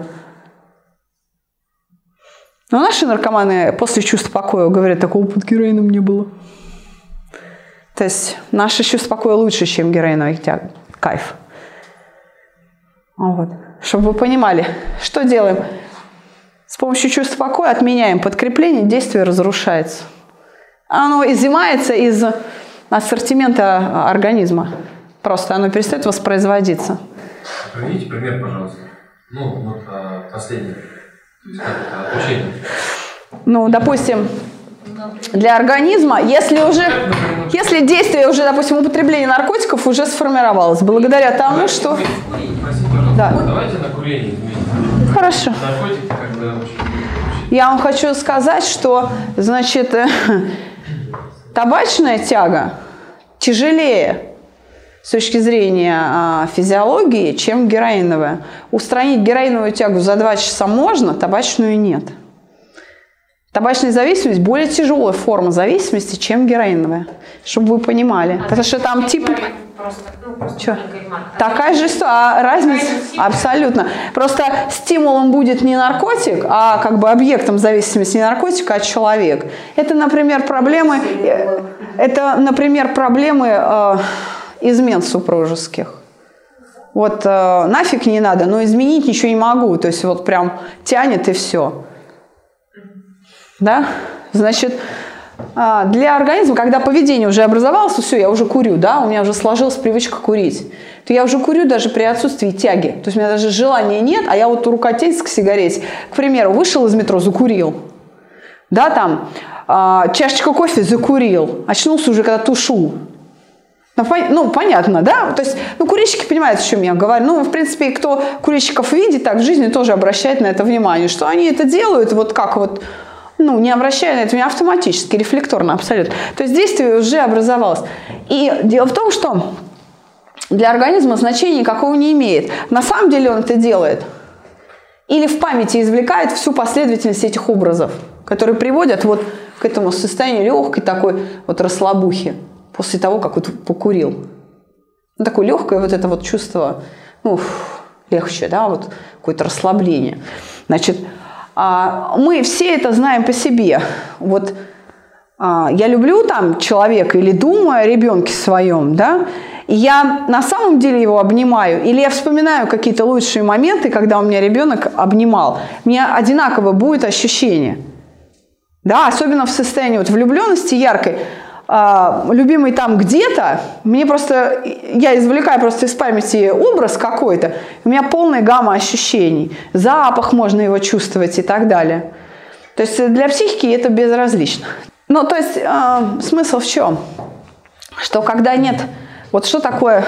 A: Но наши наркоманы после чувства покоя говорят, такого под героином не было. То есть наше чувство покоя лучше, чем героиновый. Кайф. Вот. Чтобы вы понимали, что делаем? С помощью чувства покоя отменяем подкрепление, действие разрушается. Оно изымается из ассортимента организма. Просто оно перестает воспроизводиться.
K: Приведите пример, пожалуйста. Ну, вот а, последний. То есть как это.
A: Ну, допустим, для организма, если уже, если действие уже, допустим, употребление наркотиков уже сформировалось, благодаря тому, что...
K: Да. Давайте на курение изменим.
A: Хорошо.
K: Наркотики когда.
A: Я вам хочу сказать, что, значит, табачная тяга тяжелее с точки зрения а, физиологии, чем героиновая. Устранить героиновую тягу за два часа можно, табачную нет. Табачная зависимость более тяжелая форма зависимости, чем героиновая. Чтобы вы понимали. Потому что там тип... Что? Такая же а разница абсолютно. Просто стимулом будет не наркотик, а как бы объектом зависимости не наркотик, а человек. Это, например, проблемы. э, Это, например, проблемы э, измен супружеских. Вот э, нафиг не надо, но изменить ничего не могу. То есть вот прям тянет и все. Да? Значит, для организма, когда поведение уже образовалось, все, я уже курю, да, у меня уже сложилась привычка курить, то я уже курю даже при отсутствии тяги. То есть у меня даже желания нет, а я вот тянется к сигарете. К примеру, вышел из метро, закурил. Да, там, а, чашечка кофе закурил. Очнулся уже, когда тушу. Ну, ну, понятно, да? То есть, ну, курильщики понимают, о чем я говорю. Ну, в принципе, кто курильщиков видит, так в жизни тоже обращает на это внимание, что они это делают вот как вот ну, не обращая на это внимания, автоматически, рефлекторно абсолютно. То есть действие уже образовалось. И дело в том, что для организма значения никакого не имеет. На самом деле он это делает. Или в памяти извлекает всю последовательность этих образов, которые приводят вот к этому состоянию легкой такой вот расслабухи после того, как вот покурил. Ну, такое легкое вот это вот чувство, ну, легче, да, вот какое-то расслабление. Значит, мы все это знаем по себе. Вот а, я люблю там человека или думаю о ребенке своем, да, и я на самом деле его обнимаю, или я вспоминаю какие-то лучшие моменты, когда у меня ребенок обнимал, у меня одинаково будет ощущение. Да, особенно в состоянии вот влюбленности яркой. А, любимый там где-то, мне просто, я извлекаю просто из памяти образ какой-то, у меня полная гамма ощущений, запах можно его чувствовать и так далее. То есть для психики это безразлично. Ну, то есть э, смысл в чем? Что когда нет, вот что такое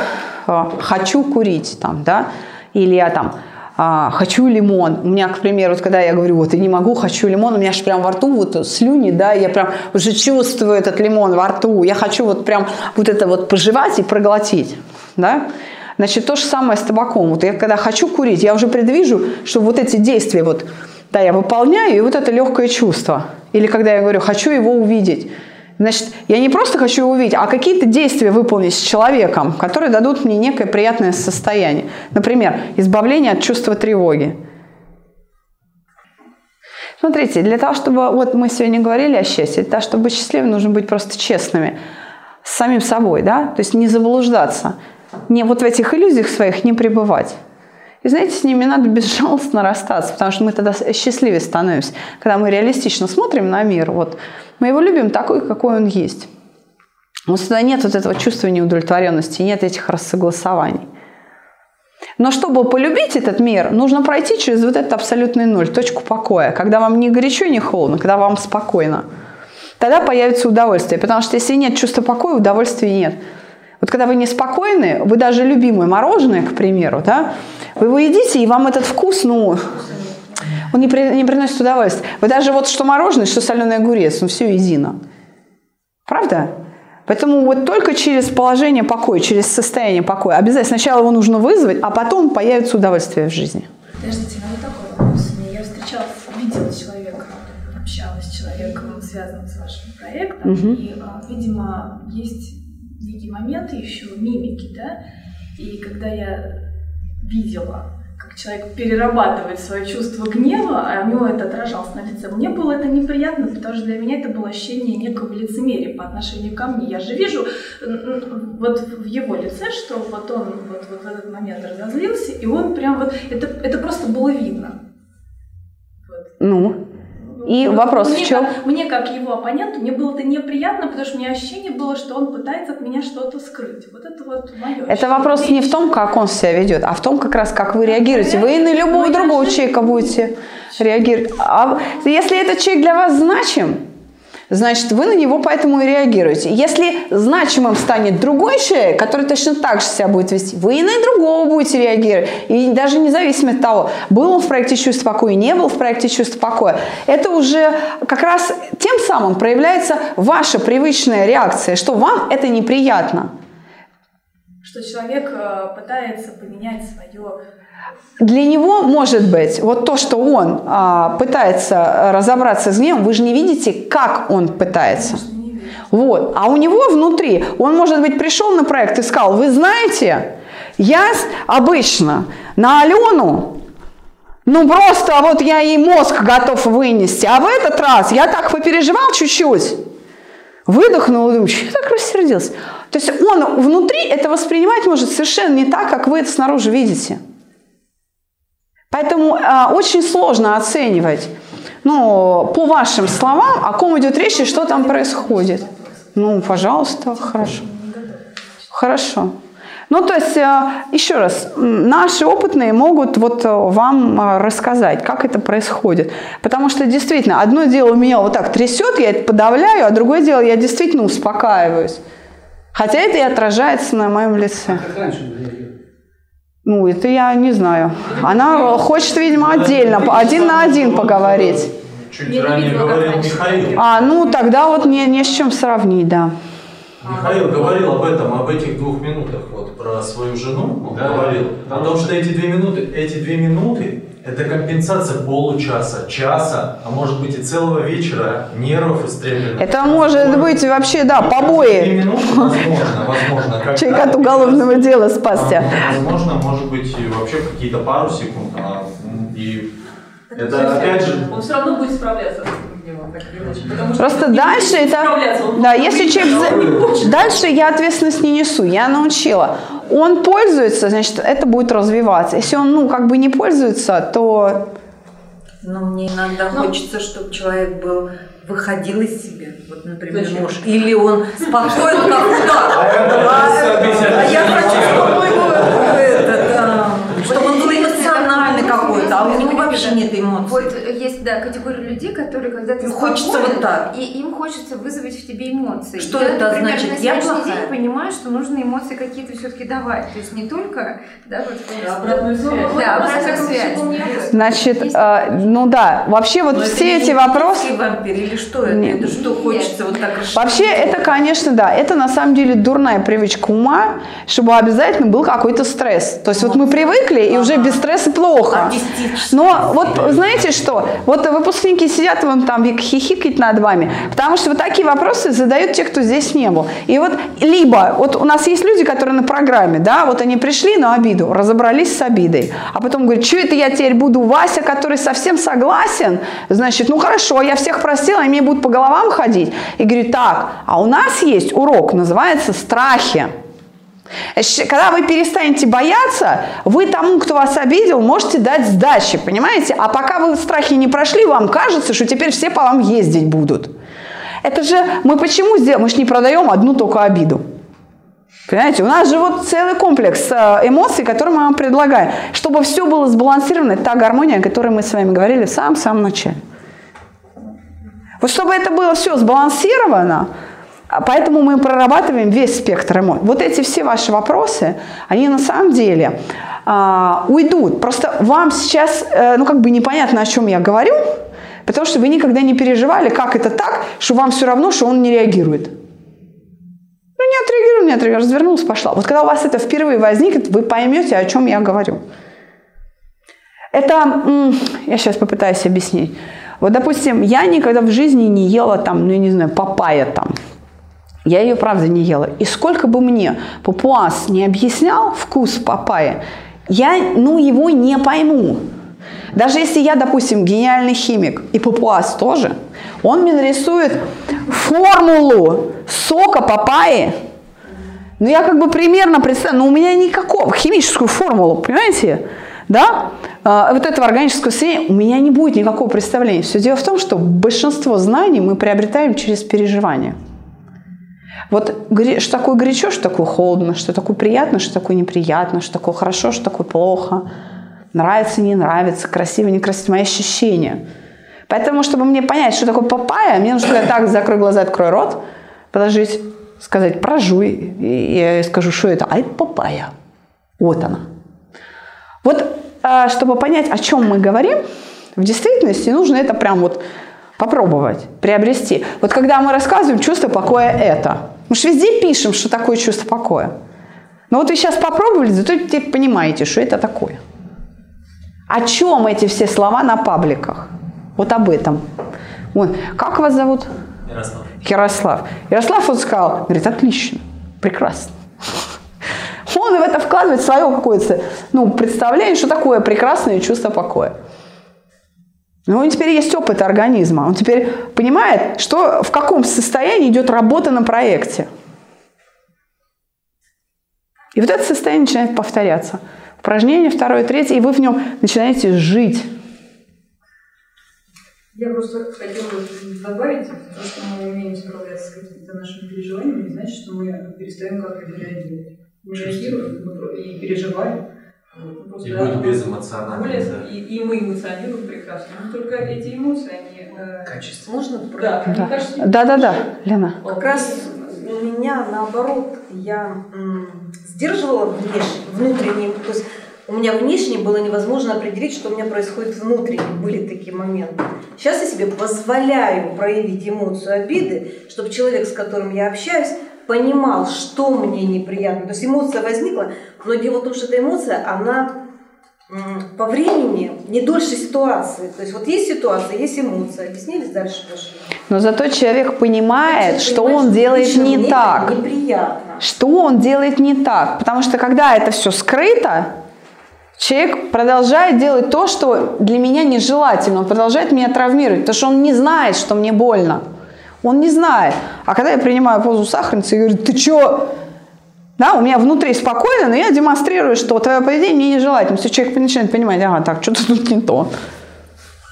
A: э, хочу курить там, да, или я там а, хочу лимон. У меня, к примеру, вот когда я говорю, вот я не могу, хочу лимон, у меня же прям во рту вот слюни, да, я прям уже чувствую этот лимон во рту, я хочу вот прям вот это вот пожевать и проглотить, да. Значит, то же самое с табаком. Вот я когда хочу курить, я уже предвижу, что вот эти действия вот, да, я выполняю, и вот это легкое чувство. Или когда я говорю, хочу его увидеть. Значит, я не просто хочу его увидеть, а какие-то действия выполнить с человеком, которые дадут мне некое приятное состояние. Например, избавление от чувства тревоги. Смотрите, для того, чтобы, вот мы сегодня говорили о счастье, для того, чтобы быть счастливым, нужно быть просто честными с самим собой, да, то есть не заблуждаться, не вот в этих иллюзиях своих не пребывать. И знаете, с ними надо безжалостно расстаться, потому что мы тогда счастливее становимся, когда мы реалистично смотрим на мир. Вот мы его любим такой, какой он есть. Вот тогда нет вот этого чувства неудовлетворенности, нет этих рассогласований. Но чтобы полюбить этот мир, нужно пройти через вот этот абсолютный ноль, точку покоя, когда вам не горячо, не холодно, когда вам спокойно. Тогда появится удовольствие, потому что если нет чувства покоя, удовольствия нет. Вот когда вы неспокойны, вы даже любимое мороженое, к примеру, да, вы его едите, и вам этот вкус, ну, он не, при, не приносит удовольствия. Вы даже вот что мороженое, что соленый огурец, ну все едино. Правда? Поэтому вот только через положение покоя, через состояние покоя, обязательно сначала его нужно вызвать, а потом появится удовольствие в жизни.
I: Подождите, вот такой вопрос. Я встречалась, видела человека, общалась с человеком, связанным с вашим проектом,
A: Мгм.
I: и, а, видимо, есть некие моменты еще мимики, да, и когда я видела, человек перерабатывает свое чувство гнева, а у него это отражалось на лице, мне было это неприятно, потому что для меня это было ощущение некого лицемерия по отношению ко мне. Я же вижу вот в его лице, что вот он вот, вот в этот момент разозлился, и он прям вот, это, это просто было видно.
A: Ну, и
I: Вот
A: вопрос
I: мне
A: в чем?
I: Как, мне, как его оппоненту, мне было это неприятно, потому что у меня ощущение было, что он пытается от меня что-то скрыть. Вот это вот мое
A: Это вопрос не в том, как он себя ведет, а в том, как раз, как вы реагируете. Вы на любого другого человека будете реагировать. А если этот человек для вас значим, значит, вы на него поэтому и реагируете. Если значимым станет другой человек, который точно так же себя будет вести, вы и на другого будете реагировать. И даже независимо от того, был он в проекте «Чувство покоя», не был в проекте «Чувство покоя», это уже как раз тем самым проявляется ваша привычная реакция, что вам это неприятно.
I: Что человек э, пытается поменять свое
A: Для него, может быть, вот то, что он а, пытается разобраться с гневом, вы же не видите, как он пытается. Вот. А у него внутри, он, может быть, пришел на проект и сказал, вы знаете, я обычно на Алену, ну просто вот я ей мозг готов вынести, а в этот раз я так попереживал чуть-чуть, выдохнул и думаю, что я так рассердился. То есть он внутри это воспринимать может совершенно не так, как вы это снаружи видите. Поэтому а, очень сложно оценивать, ну, по вашим словам, о ком идет речь и что там происходит. Ну, пожалуйста, хорошо. Хорошо. Ну, то есть, а, еще раз, наши опытные могут вот а, вам а, рассказать, как это происходит. Потому что действительно, одно дело у меня вот так трясет, я это подавляю, а другое дело, я действительно успокаиваюсь. Хотя это и отражается на моем лице.
J: Как раньше?
A: Ну, это я не знаю. Она хочет, видимо, отдельно, один на один поговорить.
K: Чуть ранее говорил Михаил.
A: А, ну, тогда вот не, не с чем сравнить, да.
K: Михаил говорил об этом, об этих двух минутах, вот про свою жену он говорил, о том, что эти две минуты, эти две минуты это компенсация получаса, часа, а может быть и целого вечера нервов истребленных.
A: Это может быть вообще, да, побои.
K: минуты, возможно, возможно. когда-
A: Человек от уголовного дела спасся.
K: Возможно, может быть, и вообще какие-то пару секунд. а, И это опять же
G: Он все равно будет справляться. Потому
A: Просто дальше это... Да, если человек... за- Дальше я ответственность не несу, я научила. Он пользуется, значит, это будет развиваться. Если он, ну, как бы не пользуется, то...
B: Но мне иногда хочется, чтобы человек был выходил из себя. Вот, например,
G: Зачем?
B: муж. Или он спокоен, как удар. А я хочу, чтобы он был эмоциональный какой-то, а у него вообще нет эмоций.
L: Вот есть, да, категория людей, которые, когда ты
B: хочется вот так.
L: и им хочется вызвать в тебе эмоции.
B: Что
L: я,
B: это
L: например,
B: значит?
L: на
B: Я плохая?
L: день понимаю, что нужно эмоции какие-то все-таки давать. То есть не только, да, вот
G: Да, обратную связь.
L: Да, обратную
G: всяком
L: связь.
A: Значит, э, ну да, вообще вот
B: Но это
A: все
B: не
A: эти вопросы...
B: вампир или что это?
A: Нет.
B: Это что хочется вот так
A: Вообще, это, конечно, да, это на самом деле дурная привычка ума, чтобы обязательно был какой-то стресс. То есть вот мы привыкли, и уже без стресса плохо.
B: Артистически.
A: Вот знаете что, вот выпускники сидят вон там и хихикают над вами, потому что вот такие вопросы задают те, кто здесь не был. И вот либо, вот у нас есть люди, которые на программе, да, вот они пришли на обиду, разобрались с обидой, а потом говорят, что это я теперь буду Вася, который совсем согласен, значит, ну хорошо, я всех простила, они мне будут по головам ходить. И говорю, так, а у нас есть урок, называется страхи. Когда вы перестанете бояться, вы тому, кто вас обидел, можете дать сдачи, понимаете? А пока вы страхи не прошли, вам кажется, что теперь все по вам ездить будут. Это же мы почему сделали? Мы же не продаем одну только обиду. Понимаете, у нас же вот целый комплекс э, эмоций, которые мы вам предлагаем, чтобы все было сбалансировано, та гармония, о которой мы с вами говорили в самом-самом начале. Вот чтобы это было все сбалансировано, поэтому мы прорабатываем весь спектр эмоций. Вот эти все ваши вопросы, они на самом деле а, уйдут. Просто вам сейчас, э, ну как бы непонятно, о чем я говорю, потому что вы никогда не переживали, как это так, что вам все равно, что он не реагирует. Ну не отреагировал, не отреагировал, развернулась, пошла. Вот когда у вас это впервые возникнет, вы поймете, о чем я говорю. Это, я сейчас попытаюсь объяснить. Вот, допустим, я никогда в жизни не ела там, ну, я не знаю, папайя там. Я ее, правда, не ела. И сколько бы мне папуас не объяснял вкус папайи, я, ну, его не пойму. Даже если я, допустим, гениальный химик, и папуас тоже, он мне нарисует формулу сока папайи, ну, я как бы примерно представляю, но у меня никакого, химическую формулу, понимаете? Да? А, вот этого органического состояния у меня не будет никакого представления. Все дело в том, что большинство знаний мы приобретаем через переживания. Вот что такое горячо, что такое холодно, что такое приятно, что такое неприятно, что такое хорошо, что такое плохо, нравится, не нравится, красиво, некрасиво, мои ощущения. Поэтому, чтобы мне понять, что такое папайя, мне нужно сказать так, закрой глаза, открой рот, положить, сказать, прожуй, и я скажу, что это, а это папайя. Вот она. Вот, а, чтобы понять, о чем мы говорим, в действительности нужно это прям вот попробовать, приобрести. Вот когда мы рассказываем чувство покоя это, мы же везде пишем, что такое чувство покоя. Но вот вы сейчас попробовали, зато теперь понимаете, что это такое. О чем эти все слова на пабликах? Вот об этом. Вот. Как вас зовут?
K: Ярослав.
A: Ярослав. Ярослав вот сказал, говорит, отлично, прекрасно. Он в это вкладывает свое какое-то ну, представление, что такое прекрасное чувство покоя. Но у него теперь есть опыт организма. Он теперь понимает, что, в каком состоянии идет работа на проекте. И вот это состояние начинает повторяться. Упражнение второе, третье, и вы в нем начинаете жить.
G: Я просто хотела добавить, то, что мы умеем справляться с какими-то нашими переживаниями, не значит, что мы перестаем как-то реагировать. Мы реагируем и переживаем.
K: И да, быть безэмоциональным.
G: Более, да. и, и мы эмоционируем прекрасно. Но только эти эмоции, они... Э,
B: Качество. Можно?
G: Да,
A: да. Кажется, да, да, да, Лена.
B: Как раз у меня наоборот, я м, сдерживала внешне, внутренние, то есть у меня внешне было невозможно определить, что у меня происходит внутренне. Были такие моменты. Сейчас я себе позволяю проявить эмоцию обиды, чтобы человек, с которым я общаюсь, понимал, что мне неприятно. То есть эмоция возникла, но дело в том, что эта эмоция, она по времени не дольше ситуации. То есть вот есть ситуация, есть эмоция. Объяснились дальше пошли.
A: Но зато человек понимает, Значит, что он делает не так.
B: Неприятно.
A: Что он делает не так. Потому что когда это все скрыто, человек продолжает делать то, что для меня нежелательно. Он продолжает меня травмировать, потому что он не знает, что мне больно. Он не знает. А когда я принимаю позу сахарницы и говорю, ты что? Да, у меня внутри спокойно, но я демонстрирую, что твое поведение мне нежелательно. Если человек начинает понимать, ага, так, что-то тут не то.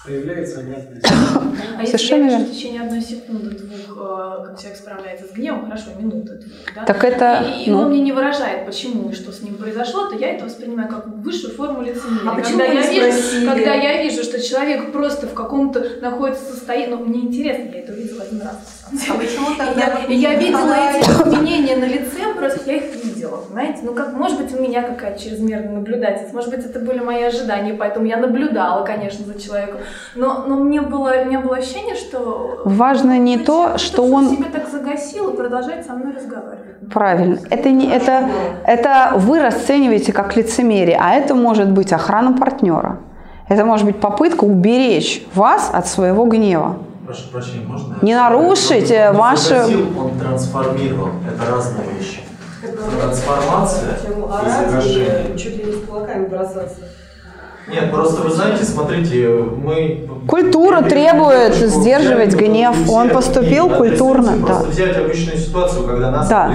J: Появляется внятность.
I: А если я в течение одной секунды, двух, как человек справляется с гневом, хорошо, минуты, да?
A: Так это...
I: И, ну... он мне не выражает, почему и что с ним произошло, то я это воспринимаю как высшую форму лицемерия.
B: А
I: когда, я вижу, когда я вижу, что человек просто в каком-то находится состоянии, ну, мне интересно, я это увидела один раз.
B: А почему тогда...
I: Я, я видела эти изменения на лице, просто я их видела, понимаете? Ну, как, может быть, у меня какая-то чрезмерная наблюдательность, может быть, это были мои ожидания, поэтому я наблюдала, конечно, за человеком. Но, но мне, было, у меня было ощущение, что...
A: Важно не то, что он...
I: себя так загасил и продолжает со мной разговаривать.
A: Правильно. Это, не, это, это вы расцениваете как лицемерие, а это может быть охрана партнера. Это может быть попытка уберечь вас от своего гнева.
K: Прошу прощения, можно?
A: Не нарушить
K: он, он
A: ваши...
K: он трансформировал. Это разные вещи. Трансформация и завершение.
G: Чуть ли не с кулаками бросаться.
K: Нет, просто вы знаете, смотрите, мы...
A: Культура требует сдерживать гнев. Он поступил культурно. Да.
K: Просто взять обычную ситуацию, когда нас да.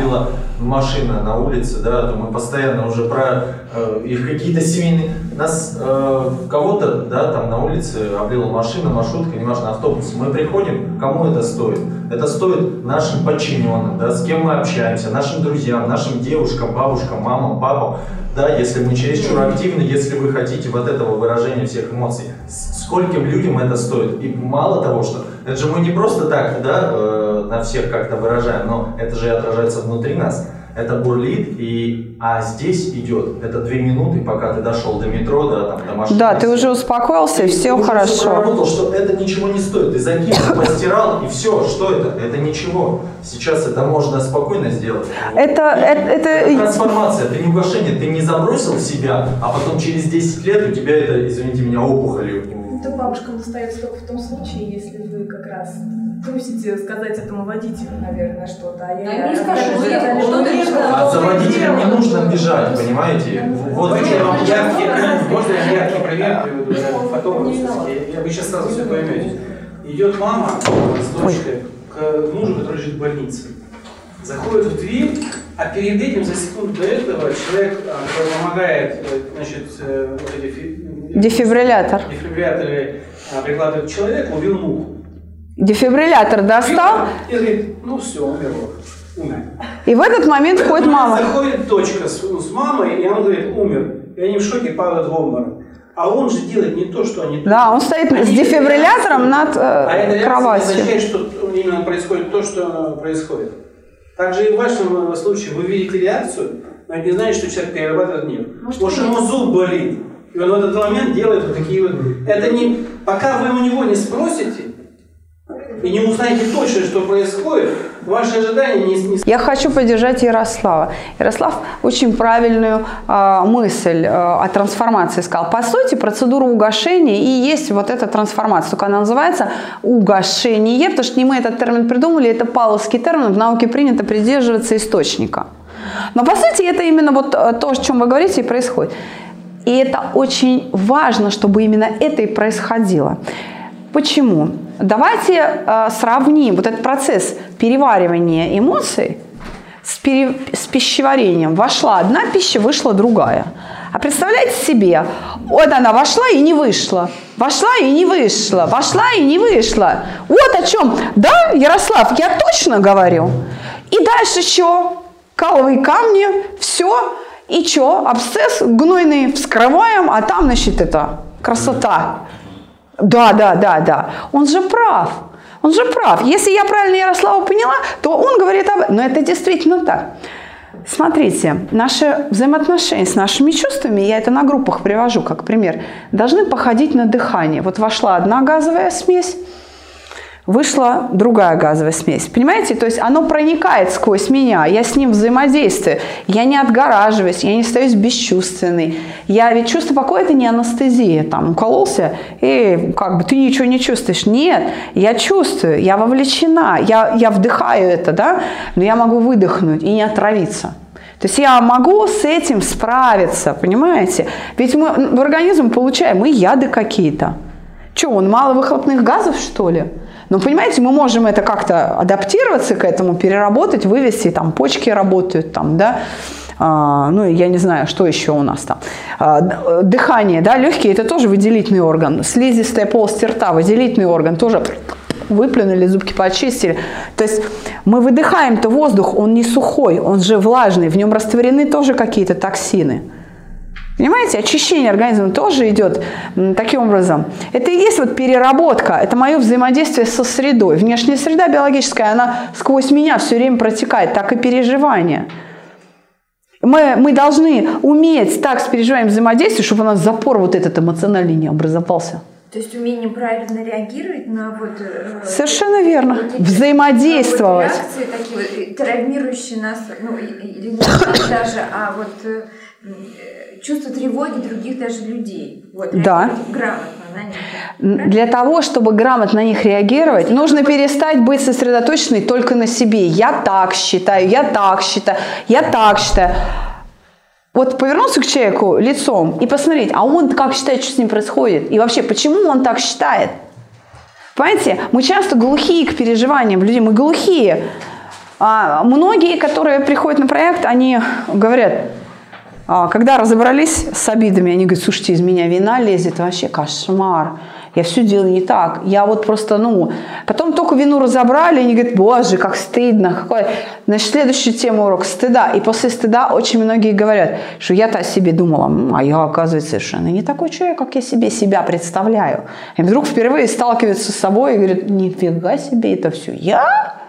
K: Машина на улице, да, то мы постоянно уже про э, их какие-то семейные... Нас, э, кого-то, да, там на улице облила машина, маршрутка, неважно, автобус. Мы приходим, кому это стоит? Это стоит нашим подчиненным, да, с кем мы общаемся, нашим друзьям, нашим девушкам, бабушкам, мамам, папам да, если мы чересчур активны, если вы хотите вот этого выражения всех эмоций, скольким людям это стоит? И мало того, что это же мы не просто так, да, э, на всех как-то выражаем, но это же и отражается внутри нас. Это бурлит, и, а здесь идет, это две минуты, пока ты дошел до метро, да, там, до машины.
A: Да, ты уже успокоился, и все
K: ты
A: хорошо.
K: Проработал, что это ничего не стоит. Ты закинул, постирал, и все. Что это? Это ничего. Сейчас это можно спокойно сделать.
A: Это, это, это...
K: это трансформация, это не угошение. Ты не забросил себя, а потом через 10 лет у тебя это, извините меня, опухоли.
I: Это бабушка достается только в том случае, если вы как раз трусите сказать этому водителю, наверное, что-то. А я,
B: Да не скажу,
I: даже-
B: я- что ты
K: А за водителем не нужно бежать, понимаете? Вот
J: я вам яркий, можно я яркий пример приведу? Я, я вы сейчас сразу все поймете. Идет мама с дочкой к мужу, который лежит в больнице. Заходит в дверь, а перед этим, за секунду до этого, человек, а, который помогает, э, значит, э,
A: Дефибриллятор.
J: дефибрилляторы а, прикладывает к человеку, убил муху.
A: Дефибриллятор достал,
J: И говорит, ну все, умерло. Умер.
A: и в этот момент входит мама.
J: Заходит дочка с, с мамой, и она говорит, умер. И они в шоке падают в обморок. А он же делает не то, что они...
A: Да, он стоит
J: Они
A: с дефибриллятором над
J: А эта
A: э,
J: реакция
A: кроватью.
J: не означает, что именно происходит то, что происходит. Также и в вашем э, случае вы видите реакцию, но это не значит, что человек перерабатывает гнев.
I: Может,
J: Может, ему зуб болит, и он в этот момент делает вот такие вот... Это не... Пока вы у него не спросите, и не узнаете точно, что происходит, ваши ожидания не, не
A: Я хочу поддержать Ярослава. Ярослав очень правильную э, мысль э, о трансформации сказал. По сути, процедура угошения и есть вот эта трансформация. Только она называется угошение, потому что не мы этот термин придумали, это павловский термин, в науке принято придерживаться источника. Но по сути это именно вот э, то, о чем вы говорите, и происходит. И это очень важно, чтобы именно это и происходило. Почему? Давайте э, сравним вот этот процесс переваривания эмоций с, пере- с пищеварением. Вошла одна пища, вышла другая. А представляете себе, вот она вошла и не вышла, вошла и не вышла, вошла и не вышла. Вот о чем. Да, Ярослав, я точно говорю. И дальше что? Каловые камни, все. И что? Абсцесс гнойный вскрываем, а там, значит, это красота. Да, да, да, да. Он же прав. Он же прав. Если я правильно Ярослава поняла, то он говорит об этом. Но это действительно так. Смотрите, наши взаимоотношения с нашими чувствами, я это на группах привожу как пример, должны походить на дыхание. Вот вошла одна газовая смесь, вышла другая газовая смесь. Понимаете? То есть оно проникает сквозь меня, я с ним взаимодействую, я не отгораживаюсь, я не остаюсь бесчувственной. Я ведь чувство покоя – это не анестезия, там, укололся, и как бы ты ничего не чувствуешь. Нет, я чувствую, я вовлечена, я, я вдыхаю это, да, но я могу выдохнуть и не отравиться. То есть я могу с этим справиться, понимаете? Ведь мы в организм получаем и яды какие-то. Что, он мало выхлопных газов, что ли? Но понимаете, мы можем это как-то адаптироваться к этому, переработать, вывести, там почки работают, там, да, а, ну, я не знаю, что еще у нас там. А, дыхание, да, легкие, это тоже выделительный орган. Слизистая полость рта, выделительный орган, тоже выплюнули, зубки почистили. То есть мы выдыхаем-то воздух, он не сухой, он же влажный, в нем растворены тоже какие-то токсины. Понимаете, очищение организма тоже идет таким образом. Это и есть вот переработка, это мое взаимодействие со средой. Внешняя среда биологическая, она сквозь меня все время протекает, так и переживание. Мы, мы должны уметь так с переживанием взаимодействовать, чтобы у нас запор вот этот эмоциональный не образовался.
L: То есть умение правильно реагировать на вот... э,
A: Совершенно верно. Взаимодействовать.
L: вот реакции такие вот, травмирующие нас, ну, или не даже, а вот э, чувство тревоги других даже людей. Вот,
A: Да.
L: грамотно на них.
A: Для того, чтобы грамотно на них реагировать, нужно перестать быть сосредоточенной только на себе. Я так считаю, я так считаю, я так считаю. Вот повернуться к человеку лицом и посмотреть, а он как считает, что с ним происходит? И вообще, почему он так считает? Понимаете, мы часто глухие к переживаниям людей, мы глухие. А многие, которые приходят на проект, они говорят, когда разобрались с обидами, они говорят, слушайте, из меня вина лезет, вообще кошмар. Я все делаю не так. Я вот просто, ну... Потом только вину разобрали, они говорят, боже, как стыдно. Какой... Значит, следующая тема урок стыда. И после стыда очень многие говорят, что я-то о себе думала, «М, а я, оказывается, совершенно не такой человек, как я себе себя представляю. И вдруг впервые сталкиваются с собой и говорят, нифига себе, это все я?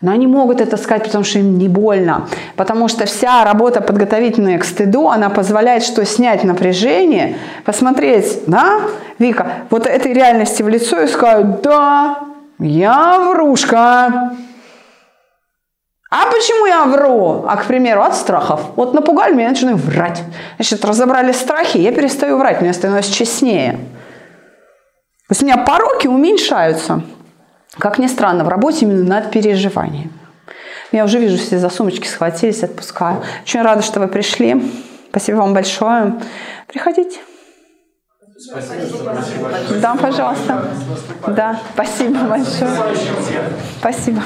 A: Но они могут это сказать, потому что им не больно. Потому что вся работа подготовительная к стыду, она позволяет что снять напряжение, посмотреть, да, Вика, вот этой реальности в лицо и сказать, да, я врушка. А почему я вру? А, к примеру, от страхов. Вот напугали меня, я начинаю врать. Значит, разобрали страхи, я перестаю врать, мне становится честнее. То есть у меня пороки уменьшаются. Как ни странно, в работе именно над переживанием. Я уже вижу, все за сумочки схватились, отпускаю. Очень рада, что вы пришли. Спасибо вам большое. Приходите.
F: Спасибо.
A: Да, пожалуйста. Да, спасибо большое. Спасибо.